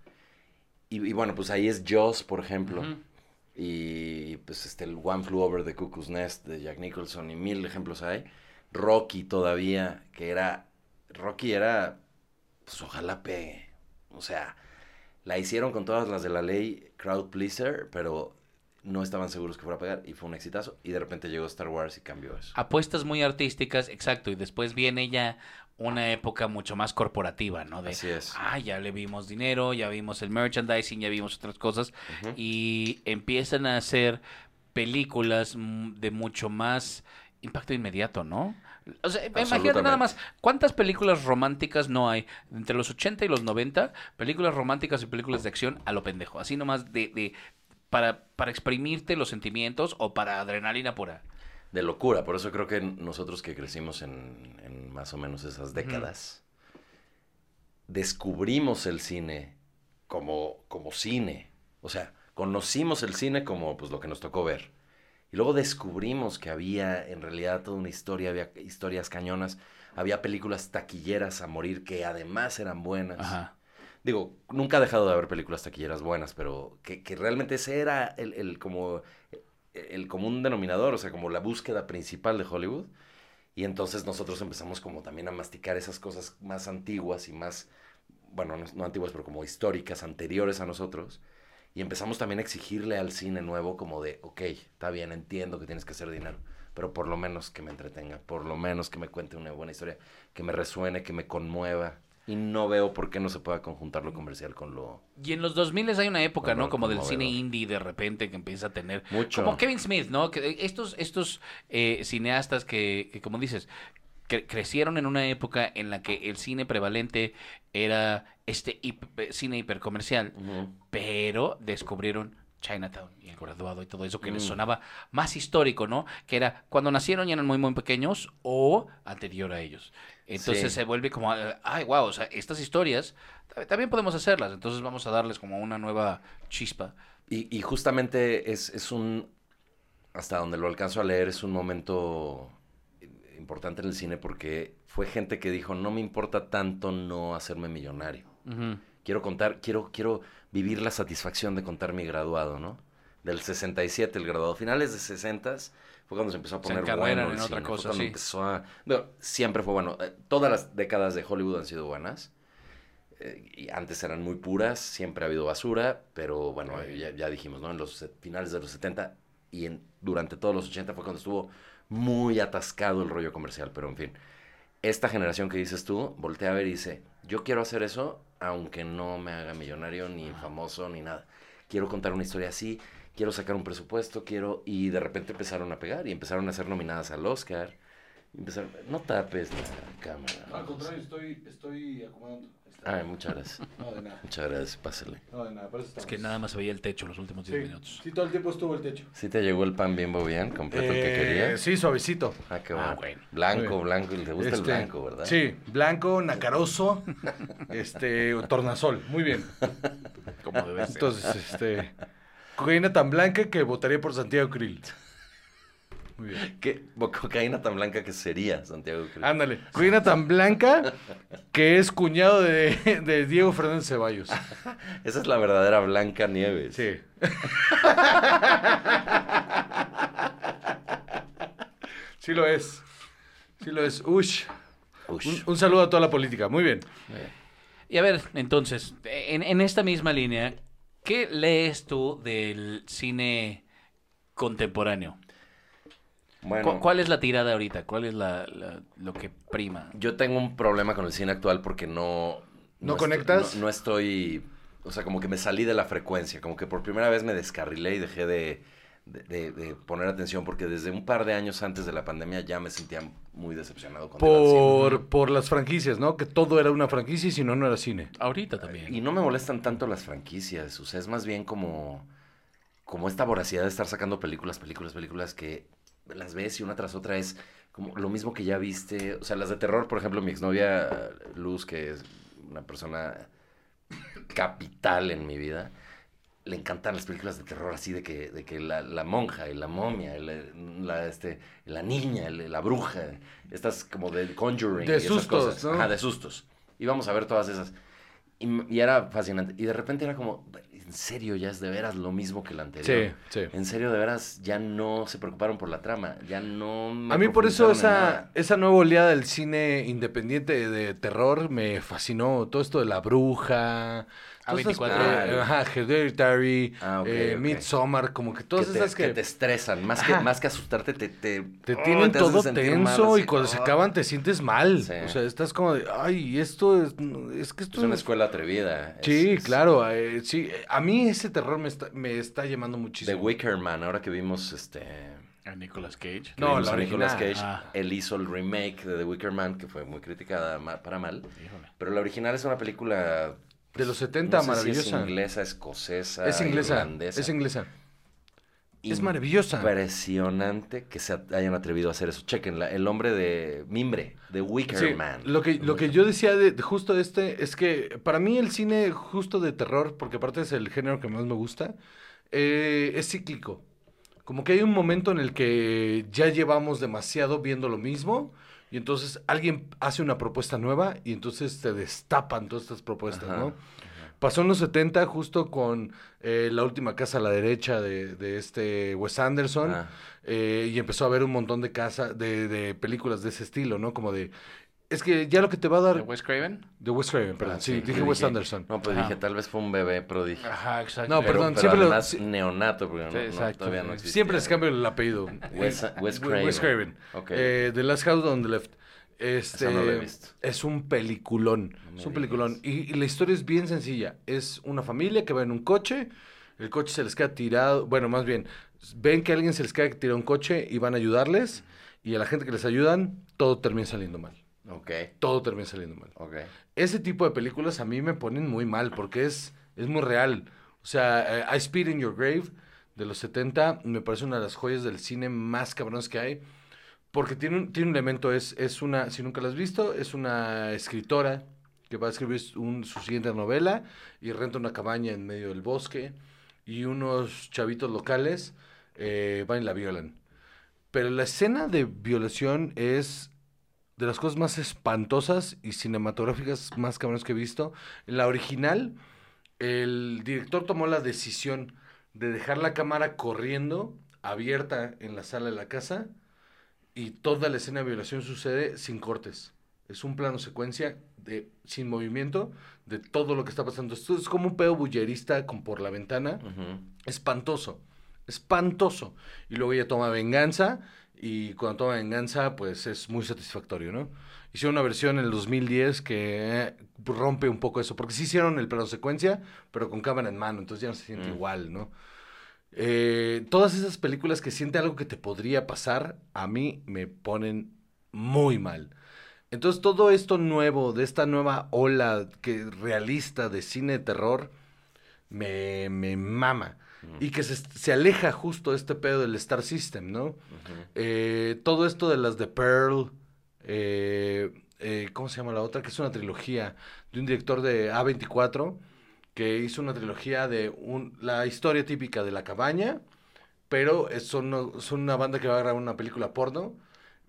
Y, y bueno, pues ahí es Jaws, por ejemplo. Y pues este, el One Flew Over the Cuckoo's Nest de Jack Nicholson y mil ejemplos hay. Rocky todavía, que era, Rocky era, pues ojalá pegue. O sea, la hicieron con todas las de la ley crowd pleaser, pero no estaban seguros que fuera a pegar y fue un exitazo. Y de repente llegó Star Wars y cambió eso. Apuestas muy artísticas, exacto, y después viene ya una época mucho más corporativa, ¿no? De, Así es. ah, ya le vimos dinero, ya vimos el merchandising, ya vimos otras cosas, y empiezan a hacer películas de mucho más impacto inmediato, ¿no? O sea, imagínate nada más, ¿cuántas películas románticas no hay? Entre los 80 y los 90, películas románticas y películas de acción a lo pendejo, así nomás de, de para, para exprimirte los sentimientos o para adrenalina pura. De locura. Por eso creo que nosotros que crecimos en, en más o menos esas décadas, descubrimos el cine como, como cine. O sea, conocimos el cine como pues, lo que nos tocó ver. Y luego descubrimos que había en realidad toda una historia, había historias cañonas, había películas taquilleras a morir que además eran buenas. Ajá. Digo, nunca ha dejado de haber películas taquilleras buenas, pero que, que realmente ese era el, el como el común denominador, o sea, como la búsqueda principal de Hollywood. Y entonces nosotros empezamos como también a masticar esas cosas más antiguas y más, bueno, no, antiguas, pero como históricas, anteriores a nosotros. Y empezamos también a exigirle al cine nuevo como de, ok, está bien, entiendo que tienes que hacer dinero, pero por lo menos que me entretenga, por lo menos que me cuente una buena historia, que me resuene, que me conmueva. Y no veo por qué no se pueda conjuntar lo comercial con lo... Y en los 2000 hay una época, ¿no? Como del cine indie de repente que empieza a tener... Mucho. Como Kevin Smith, ¿no? Que estos estos eh, cineastas que, que, como dices, cre- crecieron en una época en la que el cine prevalente era este hip- cine hipercomercial, Ujú. pero descubrieron Chinatown y el graduado y todo eso que les Mm. sonaba más histórico, ¿no? Que era cuando nacieron y eran muy, muy pequeños o anterior a ellos. Entonces Sí. se vuelve como, ay, wow, o sea, estas historias ta- también podemos hacerlas, entonces vamos a darles como una nueva chispa. Y, y justamente es, es un, hasta donde lo alcanzo a leer, es un momento importante en el cine porque fue gente que dijo, no me importa tanto no hacerme millonario. Quiero contar, quiero, quiero vivir la satisfacción de contar mi graduado, ¿no? Del 67, el graduado. Finales de 60 fue cuando se empezó a poner bueno el en otra cine, fue cuando sí. empezó a... Bueno, siempre fue bueno. Eh, Todas las décadas de Hollywood han sido buenas. Eh, y antes eran muy puras, siempre ha habido basura, pero bueno, eh, ya, ya dijimos, ¿no? En los finales de los 70 y en, durante todos los 80 fue cuando estuvo muy atascado el rollo comercial, pero en fin. Esta generación que dices tú, voltea a ver y dice, yo quiero hacer eso aunque no me haga millonario, ni famoso, ni nada. Quiero contar una historia así, quiero sacar un presupuesto, quiero... Y de repente empezaron a pegar y empezaron a ser nominadas al Oscar. Y Empezaron... No tapes la cámara. estoy, estoy acomodando. Ay, muchas gracias. No, de nada. Muchas gracias, pásale. No, de nada, por eso Es que nada más se veía el techo los últimos 10 minutos. sí, todo el tiempo estuvo el techo. ¿Sí te llegó el pan bimbo bien, completo el que Eh, querías? Sí, suavecito. Ah, qué Ah, bueno. Blanco, blanco, y te gusta el Este, blanco, ¿verdad? Sí, blanco, nacaroso, este, tornasol, muy bien. Como debe ser. Entonces, este, cocaína tan blanca que votaría por Santiago Krill. Muy bien. ¿Qué cocaína tan blanca que sería, Santiago? Ándale, cocaína tan blanca que es cuñado de, de Diego Fernández Ceballos. Esa es la verdadera Blanca Nieves. Sí. Sí lo es. Sí lo es. Ush. Ush. Un, un saludo a toda la política. Muy bien. Y a ver, entonces, en, en esta misma línea, ¿qué lees tú del cine contemporáneo? Bueno, ¿Cu- ¿Cuál es la tirada ahorita? ¿Cuál es la, la- lo que prima? yo tengo un problema con el cine actual porque no... ¿No conectas? no, no estoy... O sea, como que me salí de la frecuencia. Como que por primera vez me descarrilé y dejé de, de- de- de poner atención porque desde un par de años antes de la pandemia ya me sentía muy decepcionado con el cine. Por, por las franquicias, ¿no? Que todo era una franquicia y si no, no era cine. Ahorita también. Y no me molestan tanto las franquicias, o sea, es más bien como, como esta voracidad de estar sacando películas, películas, películas que las ves y una tras otra es como lo mismo que ya viste. O sea, las de terror, por ejemplo, mi exnovia Luz, que es una persona capital en mi vida, le encantan las películas de terror así de que, de que la, la monja y la momia, y la, la, este, la niña, la bruja, estas como de Conjuring. De y esas sustos, cosas. ¿no? Ajá, de sustos. Íbamos a ver todas esas. Y era fascinante. Y de repente era como, en serio ya es de veras lo mismo que la anterior. Sí, sí. En serio, de veras, ya no se preocuparon por la trama. Ya no. me A mí por eso esa, esa nueva oleada del cine independiente de terror me fascinó. Todo esto de La Bruja, A24. eh, ajá, Hereditary, Ah, ok, eh, ok. Midsommar, como que Que todas te, esas que que, te estresan. Más que, Ajá. más que asustarte, te. Te, te oh, tienen te todo sentir mal, tenso y cuando se oh. acaban te sientes mal. Sí. O sea, estás como de, ay, esto es, es que esto Es una es- escuela atrevida. Sí, es claro, eh, sí. eh, A mí ese terror me está, me está llamando The muchísimo. Wicker Man, ahora que vimos este. A Nicolas Cage. que No, la a Nicolas original. Cage, Ah. él hizo el remake de The Wicker Man, que fue muy criticada para mal. Híjole. Pero la original es una película. De los 70, no sé si maravillosa. es inglesa, escocesa, es inglesa, irlandesa. es inglesa. Es maravillosa. Impresionante que se hayan atrevido a hacer eso. Chequenla, el hombre de Mimbre, de Wicker Sí, Man. Lo que, lo que yo decía de, de justo este es que para mí el cine justo de terror, porque aparte es el género que más me gusta, eh, es cíclico. Como que hay un momento en el que ya llevamos demasiado viendo lo mismo y entonces alguien hace una propuesta nueva y entonces te destapan todas estas propuestas, Ajá, ¿no? Pasó en los 70 justo con eh, La Última Casa a la Derecha de, de este Wes Anderson. Ah. Eh, y empezó a ver un montón de casa, de, de películas de ese estilo, ¿no? Como de, es que ya lo que te va a ¿De dar... Wes Craven? De Wes Craven, perdón. Ah, sí, dije Wes Anderson. No, pues Ajá. dije, tal vez fue un bebé, pero dije. Ajá, exacto. No, pero, perdón, pero siempre además neonato, porque no- Sí, no, exacto. todavía no existía. Siempre les cambio el apellido. Wes- Eh, Wes Wes Craven. Craven. Ok. Eh, The Last House on the Left. Este, Esa no la he visto. Es un peliculón. es un peliculón. Y, y la historia es bien sencilla. Es una familia que va en un coche. El coche se les queda tirado. Bueno, más bien, ven que a alguien se les queda tirado un coche y van a ayudarles. Y a la gente que les ayudan, todo termina saliendo mal. Ok, Todo termina saliendo mal. ok. Ese tipo de películas a mí me ponen muy mal porque es, es muy real. O sea, eh, I Speed in Your Grave de los 70 me parece una de las joyas del cine más cabrones que hay. Porque tiene un, tiene un elemento, es, es una, si nunca la has visto, es una escritora que va a escribir un- su siguiente novela y renta una cabaña en medio del bosque y unos chavitos locales eh, van y la violan. Pero la escena de violación es de las cosas más espantosas y cinematográficas más cabrones que he visto. En la original, el director tomó la decisión de dejar la cámara corriendo, abierta en la sala de la casa, y toda la escena de violación sucede sin cortes. Es un plano secuencia de, sin movimiento de todo lo que está pasando. Esto es como un pedo bullerista con por la ventana. Espantoso, espantoso. Y luego ella toma venganza y cuando toma venganza pues es muy satisfactorio, ¿no? Hicieron una versión en el 2010 que eh, rompe un poco eso, porque sí hicieron el plano secuencia, pero con cámara en mano, entonces ya no se siente Mm. igual, ¿no? Eh, todas esas películas que siente algo que te podría pasar, a mí me ponen muy mal. Entonces todo esto nuevo, de esta nueva ola que, realista de cine de terror, me, me mama. Y que se, se aleja justo de este pedo del Star System, ¿no? Eh, todo esto de las de Pearl, eh, eh, ¿cómo se llama la otra? Que es una trilogía de un director de A24 que hizo una trilogía de un, la historia típica de la cabaña, pero es- son, son una banda que va a grabar una película porno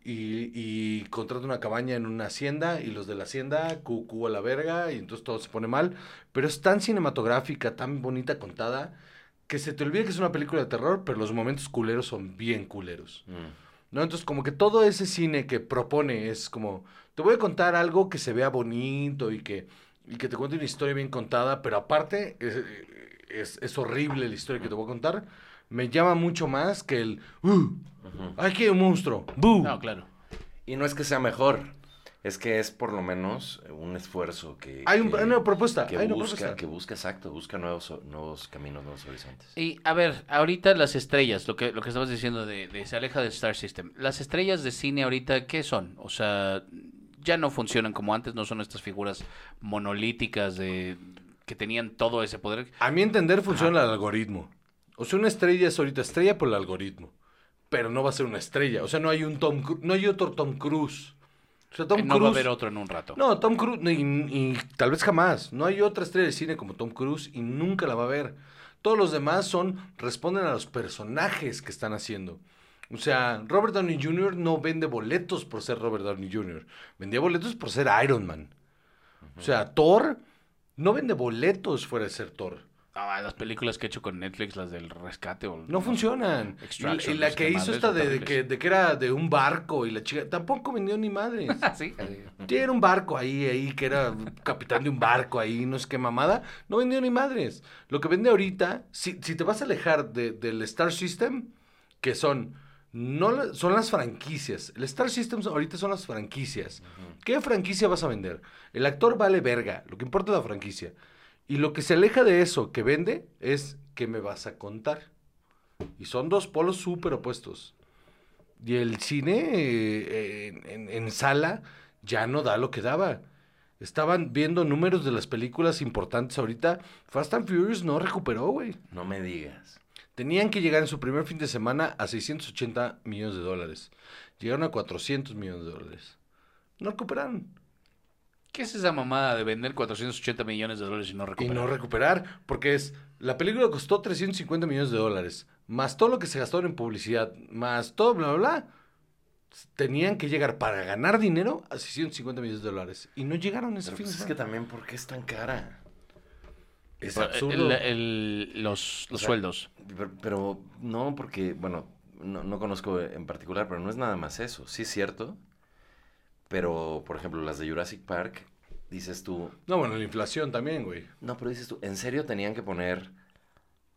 y, y contrata una cabaña en una hacienda y los de la hacienda cucú a la verga y entonces todo se pone mal, pero es tan cinematográfica, tan bonita contada, que se te olvida que es una película de terror, pero los momentos culeros son bien culeros. Mm. ¿no? Entonces, como que todo ese cine que propone es como, te voy a contar algo que se vea bonito y que, y que te cuente una historia bien contada, pero aparte es, es, es horrible la historia que te voy a contar. Me llama mucho más que el, ¡uh! ¡Ay, qué monstruo! ¡Bu! No, claro. Y no es que sea mejor, es que es por lo menos un esfuerzo que... Hay un- que- hay una propuesta, Que hay una busca, propuesta. que busca, exacto, busca nuevos, nuevos caminos, nuevos horizontes. Y a ver, ahorita las estrellas, lo que, lo que estabas diciendo de, de se aleja del Star System. Las estrellas de cine ahorita, ¿qué son? O sea, ya no funcionan como antes, no son estas figuras monolíticas de que tenían todo ese poder. A mi entender funciona el algoritmo. O sea, una estrella es ahorita estrella por el algoritmo. Pero no va a ser una estrella. O sea, no hay un Tom Cru- no hay otro Tom Cruise. O sea, Tom Eh, no va a haber otro en un rato. No, Tom Cruise, y, y tal vez jamás. No hay otra estrella de cine como Tom Cruise y nunca la va a haber. Todos los demás son, responden a los personajes que están haciendo. O sea, Robert Downey Jr. no vende boletos por ser Robert Downey Jr. Vendía boletos por ser Iron Man. O sea, Thor no vende boletos fuera de ser Thor. No, las películas que he hecho con Netflix, las del rescate o... No funcionan. Extraction, Y la que hizo esta de, que, de que era de un barco y la chica tampoco vendió ni madres. Sí. Tiene un barco ahí, ahí, que era capitán de un barco ahí, no sé qué mamada. No vendió ni madres. Lo que vende ahorita, si, si te vas a alejar de- del Star System, que son, no, son las franquicias. El Star System ahorita son las franquicias. ¿Qué franquicia vas a vender? El actor vale verga, lo que importa es la franquicia. Y lo que se aleja de eso que vende es qué me vas a contar. Y son dos polos súper opuestos. Y el cine eh, en, en- en sala ya no da lo que daba. Estaban viendo números de las películas importantes ahorita. Fast and Furious no recuperó, güey. No me digas. Tenían que llegar en su primer fin de semana a 680 millones de dólares. Llegaron a 400 millones de dólares. No recuperaron. ¿Qué es esa mamada de vender 480 millones de dólares y no Y recuperar? no recuperar, porque es, la película costó 350 millones de dólares, más todo lo que se gastaron en publicidad, más todo, bla, bla, bla. Tenían que llegar para ganar dinero a 650 millones de dólares. Y no llegaron ese Pero fin pues de es que también, ¿por qué es tan cara? Es Pero, absurdo. el- el- los los O sea, sueldos. Pero, pero no, porque, bueno, no, no conozco en particular, pero no es nada más eso. Sí es cierto, pero, por ejemplo, las de Jurassic Park, dices tú, No, bueno, la inflación también, güey. no, pero dices tú, ¿en serio tenían que poner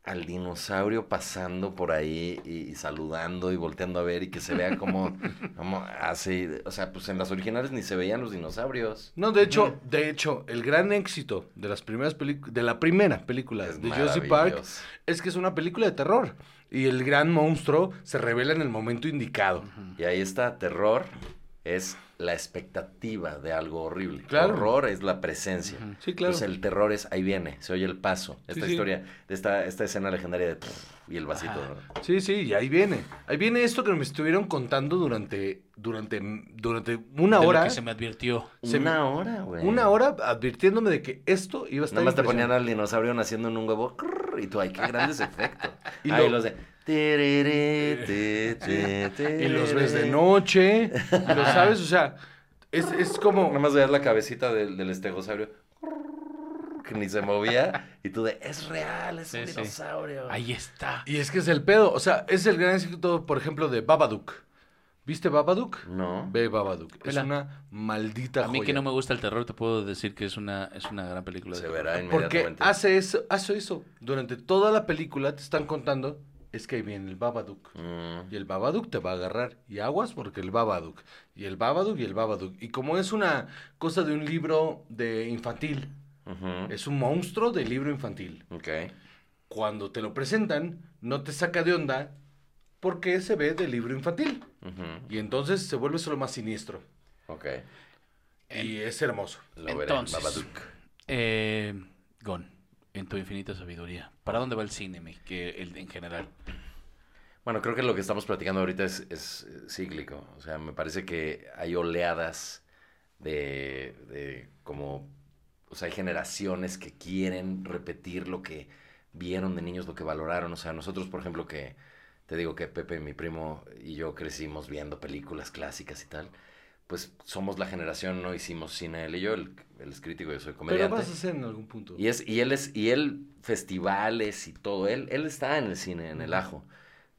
al dinosaurio pasando por ahí y, y saludando y volteando a ver y que se vea como, como hace, o sea, pues en las originales ni se veían los dinosaurios. No, de hecho, de hecho, el gran éxito de las primeras películas, de la primera película Es de Jurassic Park es que es una película de terror. Y el gran monstruo se revela en el momento indicado. Y ahí está, terror es la expectativa de algo horrible. Claro. Horror es la presencia. Sí, claro. Entonces el terror es, ahí viene, se oye el paso. Esta sí. historia, esta, esta escena legendaria de y el vasito. Sí, sí, y ahí viene. Ahí viene esto que me estuvieron contando durante, durante, durante una de lo hora. que se me advirtió. Se- Una hora, güey. Una hora advirtiéndome de que esto iba a estar Nada más te ponían al dinosaurio naciendo en un huevo crrr, y tú, ay, qué grandes efectos. Y Ahí lo- los de... Y los ves de noche, y lo sabes, o sea, es, es como... Nada más veías la cabecita del, del estegosaurio que ni se movía y tú de, es real, es un sí. dinosaurio. Ahí está. Y es que es el pedo, o sea, es el gran éxito, por ejemplo, de Babadook. ¿Viste Babadook? No. Ve Babadook. Es Vela. una maldita A mí joya. que no me gusta el terror, te puedo decir que es una, es una gran película. de Se terror. verá Porque inmediatamente. hace eso, hace eso. Durante toda la película te están contando, es que ahí viene el Babadook. Mm, Y el Babadook te va a agarrar. Y aguas porque el Babadook. Y el Babadook y el Babadook. Y como es una cosa de un libro de infantil, es un monstruo de libro infantil. Ok. Cuando te lo presentan, no te saca de onda porque se ve de libro infantil. Y entonces se vuelve solo más siniestro. Ok. Y es hermoso. Lo veré. Entonces, Babadook. eh, Gon, en tu infinita sabiduría, ¿para dónde va el cine que el, en general? Bueno, creo que lo que estamos platicando ahorita es, es, eh, cíclico. O sea, me parece que hay oleadas de, de como... O sea, hay generaciones que quieren repetir lo que vieron de niños, lo que valoraron. O sea, nosotros, por ejemplo, que te digo que Pepe, mi primo y yo crecimos viendo películas clásicas y tal, pues somos la generación, no hicimos cine él y yo, él, él es crítico, yo soy Pero comediante. vas a hacer en algún punto. Y es, y él es, y él, festivales y todo, él, él está en el cine, en el ajo.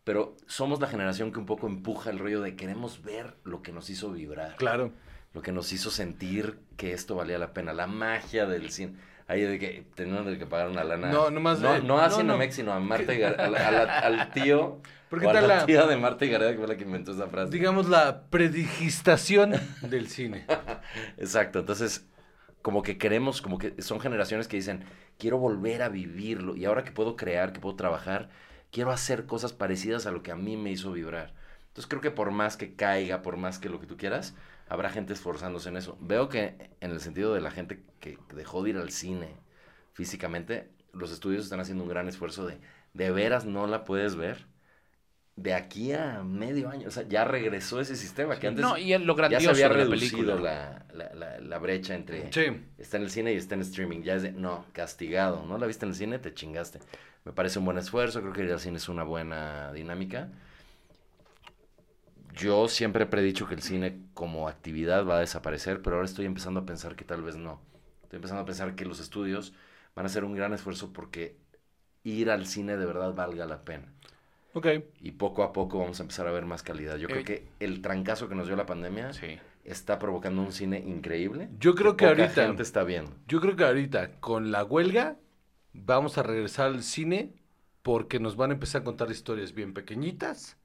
Pero somos la generación que un poco empuja el rollo de queremos ver lo que nos hizo vibrar, Claro. lo que nos hizo sentir que esto valía la pena, la magia del cine. Ahí de que tenían que pagar una lana. No, nomás, No, eh, no a no, Cinemex, no. sino a Marta y a a al tío. ¿Por qué o a tal la tía de Marta Gareda, que fue la que inventó esa frase. Digamos la predigistación del cine. Exacto, entonces como que queremos, como que son generaciones que dicen, quiero volver a vivirlo y ahora que puedo crear, que puedo trabajar, quiero hacer cosas parecidas a lo que a mí me hizo vibrar. Entonces creo que por más que caiga, por más que lo que tú quieras, habrá gente esforzándose en eso. Veo que en el sentido de la gente que dejó de ir al cine físicamente, los estudios están haciendo un gran esfuerzo de, de veras no la puedes ver. De aquí a medio año, o sea, ya regresó ese sistema que antes no, y lo ya se había reducido la, la, la, la brecha entre Sí. está en el cine y está en streaming. Ya es de, no, castigado. ¿No la viste en el cine? Te chingaste. Me parece un buen esfuerzo. Creo que ir al cine es una buena dinámica. Yo siempre he predicho que el cine como actividad va a desaparecer, pero ahora estoy empezando a pensar que tal vez no. Estoy empezando a pensar que los estudios van a hacer un gran esfuerzo porque ir al cine de verdad valga la pena. Ok. Y poco a poco vamos a empezar a ver más calidad. Yo Eh, creo que el trancazo que nos dio la pandemia Sí. está provocando un cine increíble. Yo creo que poca ahorita- gente está viendo. Yo creo que ahorita, con la huelga, vamos a regresar al cine porque nos van a empezar a contar historias bien pequeñitas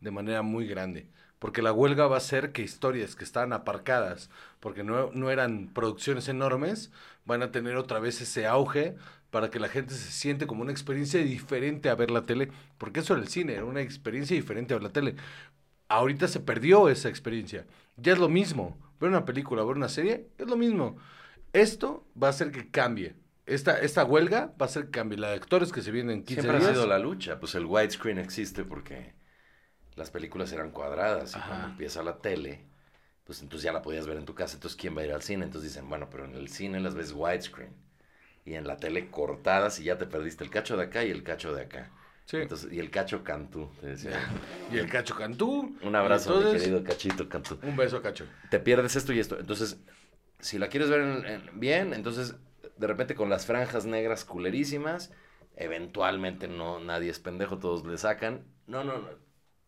de manera muy grande. Porque la huelga va a hacer que historias que estaban aparcadas, porque no, no eran producciones enormes, van a tener otra vez ese auge para que la gente se siente como una experiencia diferente a ver la tele. Porque eso era el cine, era una experiencia diferente a ver la tele. Ahorita se perdió esa experiencia. Ya es lo mismo. Ver una película, ver una serie, es lo mismo. Esto va a hacer que cambie. Esta, esta huelga va a hacer que cambie. La de actores que se vienen en 15 Siempre días. ha sido la lucha. Pues el widescreen existe porque las películas eran cuadradas y Ajá. cuando empieza la tele, pues entonces ya la podías ver en tu casa. Entonces, ¿quién va a ir al cine? Entonces dicen, bueno, pero en el cine las ves widescreen y en la tele cortadas y ya te perdiste el cacho de acá y el cacho de acá. Sí. Entonces, y el cacho Cantú, te decía. Y el Cacho Cantú. Un abrazo, mi querido Cachito Cantú. Un beso, Cacho. Te pierdes esto y esto. Entonces, si la quieres ver en- en- bien, entonces de repente con las franjas negras culerísimas, eventualmente no, nadie es pendejo, todos le sacan. No, no, no.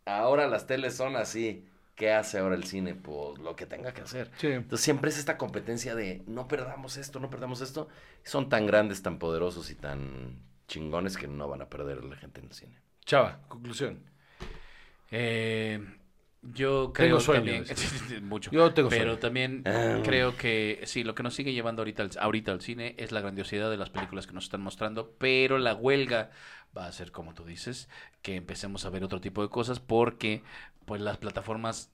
Ahora las teles son así. ¿Qué hace ahora el cine? Pues lo que tenga que hacer. Sí. Entonces siempre es esta competencia de no perdamos esto, no perdamos esto. Son tan grandes, tan poderosos y tan chingones que no van a perder la gente en el cine. Chava, conclusión. Eh, yo creo sueño, también mucho. Yo tengo pero sueño. también Ah. creo que sí, lo que nos sigue llevando ahorita al, ahorita al cine es la grandiosidad de las películas que nos están mostrando, pero la huelga va a ser como tú dices, que empecemos a ver otro tipo de cosas porque pues las plataformas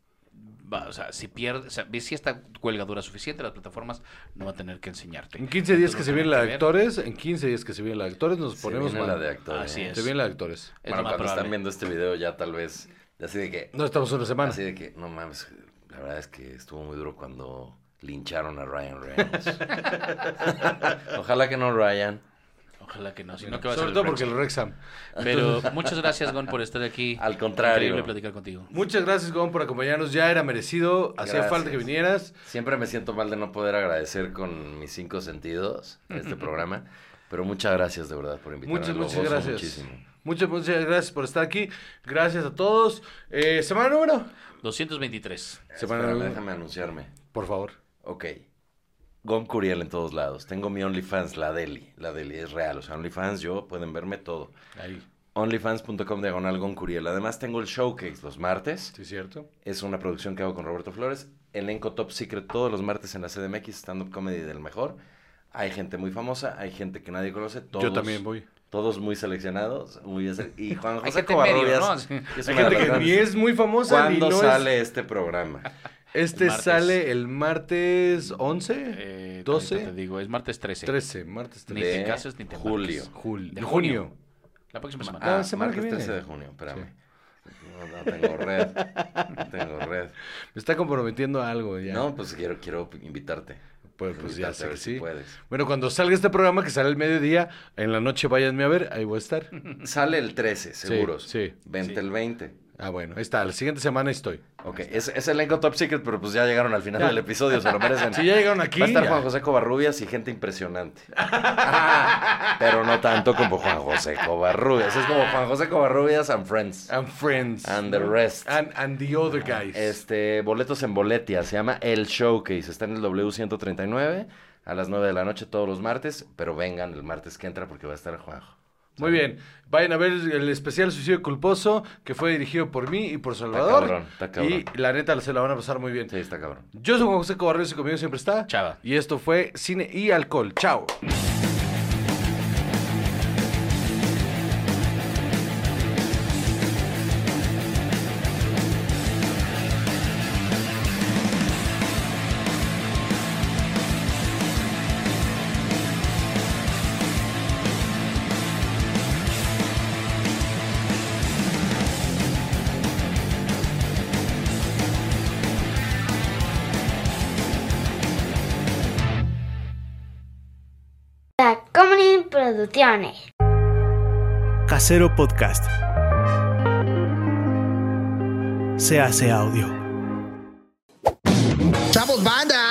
va- o sea, si pierde, o sea, si esta huelga dura suficiente, las plataformas no van a tener que enseñarte. En 15 días Entonces, que se lo viene van la a de tener que ver. actores, en 15 días que se viene la de actores, nos Se ponemos viene la mal. de actores. Así es. Se viene la de actores. Es Bueno, cuando están viendo este video ya tal vez, así de que, No estamos una semana. Así de que, no mames, la verdad es que estuvo muy duro cuando lincharon a Ryan Reynolds. Ojalá que no Ryan. Ojalá que no, sino que va a ser Sobre el todo porque el. Rexham. Pero muchas gracias, Gon, por estar aquí. Al contrario. Increíble platicar contigo. Muchas gracias, Gon, por acompañarnos. Ya era merecido. Hacía Gracias. falta que vinieras. Siempre me siento mal de no poder agradecer con mis cinco sentidos en este programa. Pero muchas gracias de verdad por invitarme. Muchas, muchas gracias. Muchísimo. Muchas, muchas gracias por estar aquí. Gracias a todos. Eh, ¿Semana número? 223. Semana Espérame, número. déjame anunciarme. Por favor. Ok. Gon Curiel en todos lados. Tengo mi OnlyFans, la Deli. La Deli es real. O sea, OnlyFans, yo pueden verme todo. Ahí. OnlyFans.com diagonal Gon Curiel. Además, tengo el showcase los martes. Sí, cierto. Es una producción que hago con Roberto Flores. Elenco Top Secret todos los martes en la CDMX, stand-up comedy del mejor. Hay gente muy famosa, hay gente que nadie conoce. Todos, Yo también voy. Todos muy seleccionados. Muy y Juan Hay José gente en medio, Covarrubias, ¿no? que es Hay gente que ni es muy famosa ni ¿Cuándo no sale este programa? es... Este El sale el martes 11, Eh, 12, ahorita Te digo, es martes 13. 13, martes Ni 13. te cases ni te julio. Julio. De junio. junio. La próxima semana. Ah, Ah, semana que martes viene. 13 de junio, espérame. No, no tengo red. No tengo red. Me está comprometiendo a algo ya. No, pues quiero, quiero invitarte. Pues, pues ya sé que ver si sí. puedes. Bueno, cuando salga este programa, que sale el mediodía, en la noche váyanme a ver, ahí voy a estar. Sale el 13, seguros. sí. Vente Sí. el 20. Ah, bueno, ahí está. La siguiente semana estoy. Ok, es, es elenco Top Secret, pero pues ya llegaron al final del episodio, se lo merecen. Si ya llegaron aquí. Va a estar ya. Juan José Covarrubias y gente impresionante. pero no tanto como Juan José Covarrubias. Es como Juan José Covarrubias and Friends. And friends. And the rest. And, and the other guys. Este, boletos en Boletia, se llama El Showcase, está en el W139 a las 9 de la noche todos los martes, pero vengan el martes que entra porque va a estar Juanjo. Muy bien. Vayan a ver el especial Suicidio Culposo, que fue dirigido por mí y por Salvador. cabrón, está cabrón. Y la neta se la van a pasar muy bien. Sí, está cabrón. Yo soy Juan José Cobarrios y conmigo siempre está. Chava. Y esto fue Cine y Alcohol. Chao. Producciones. Casero Podcast. Se hace audio. ¡Chavos, banda!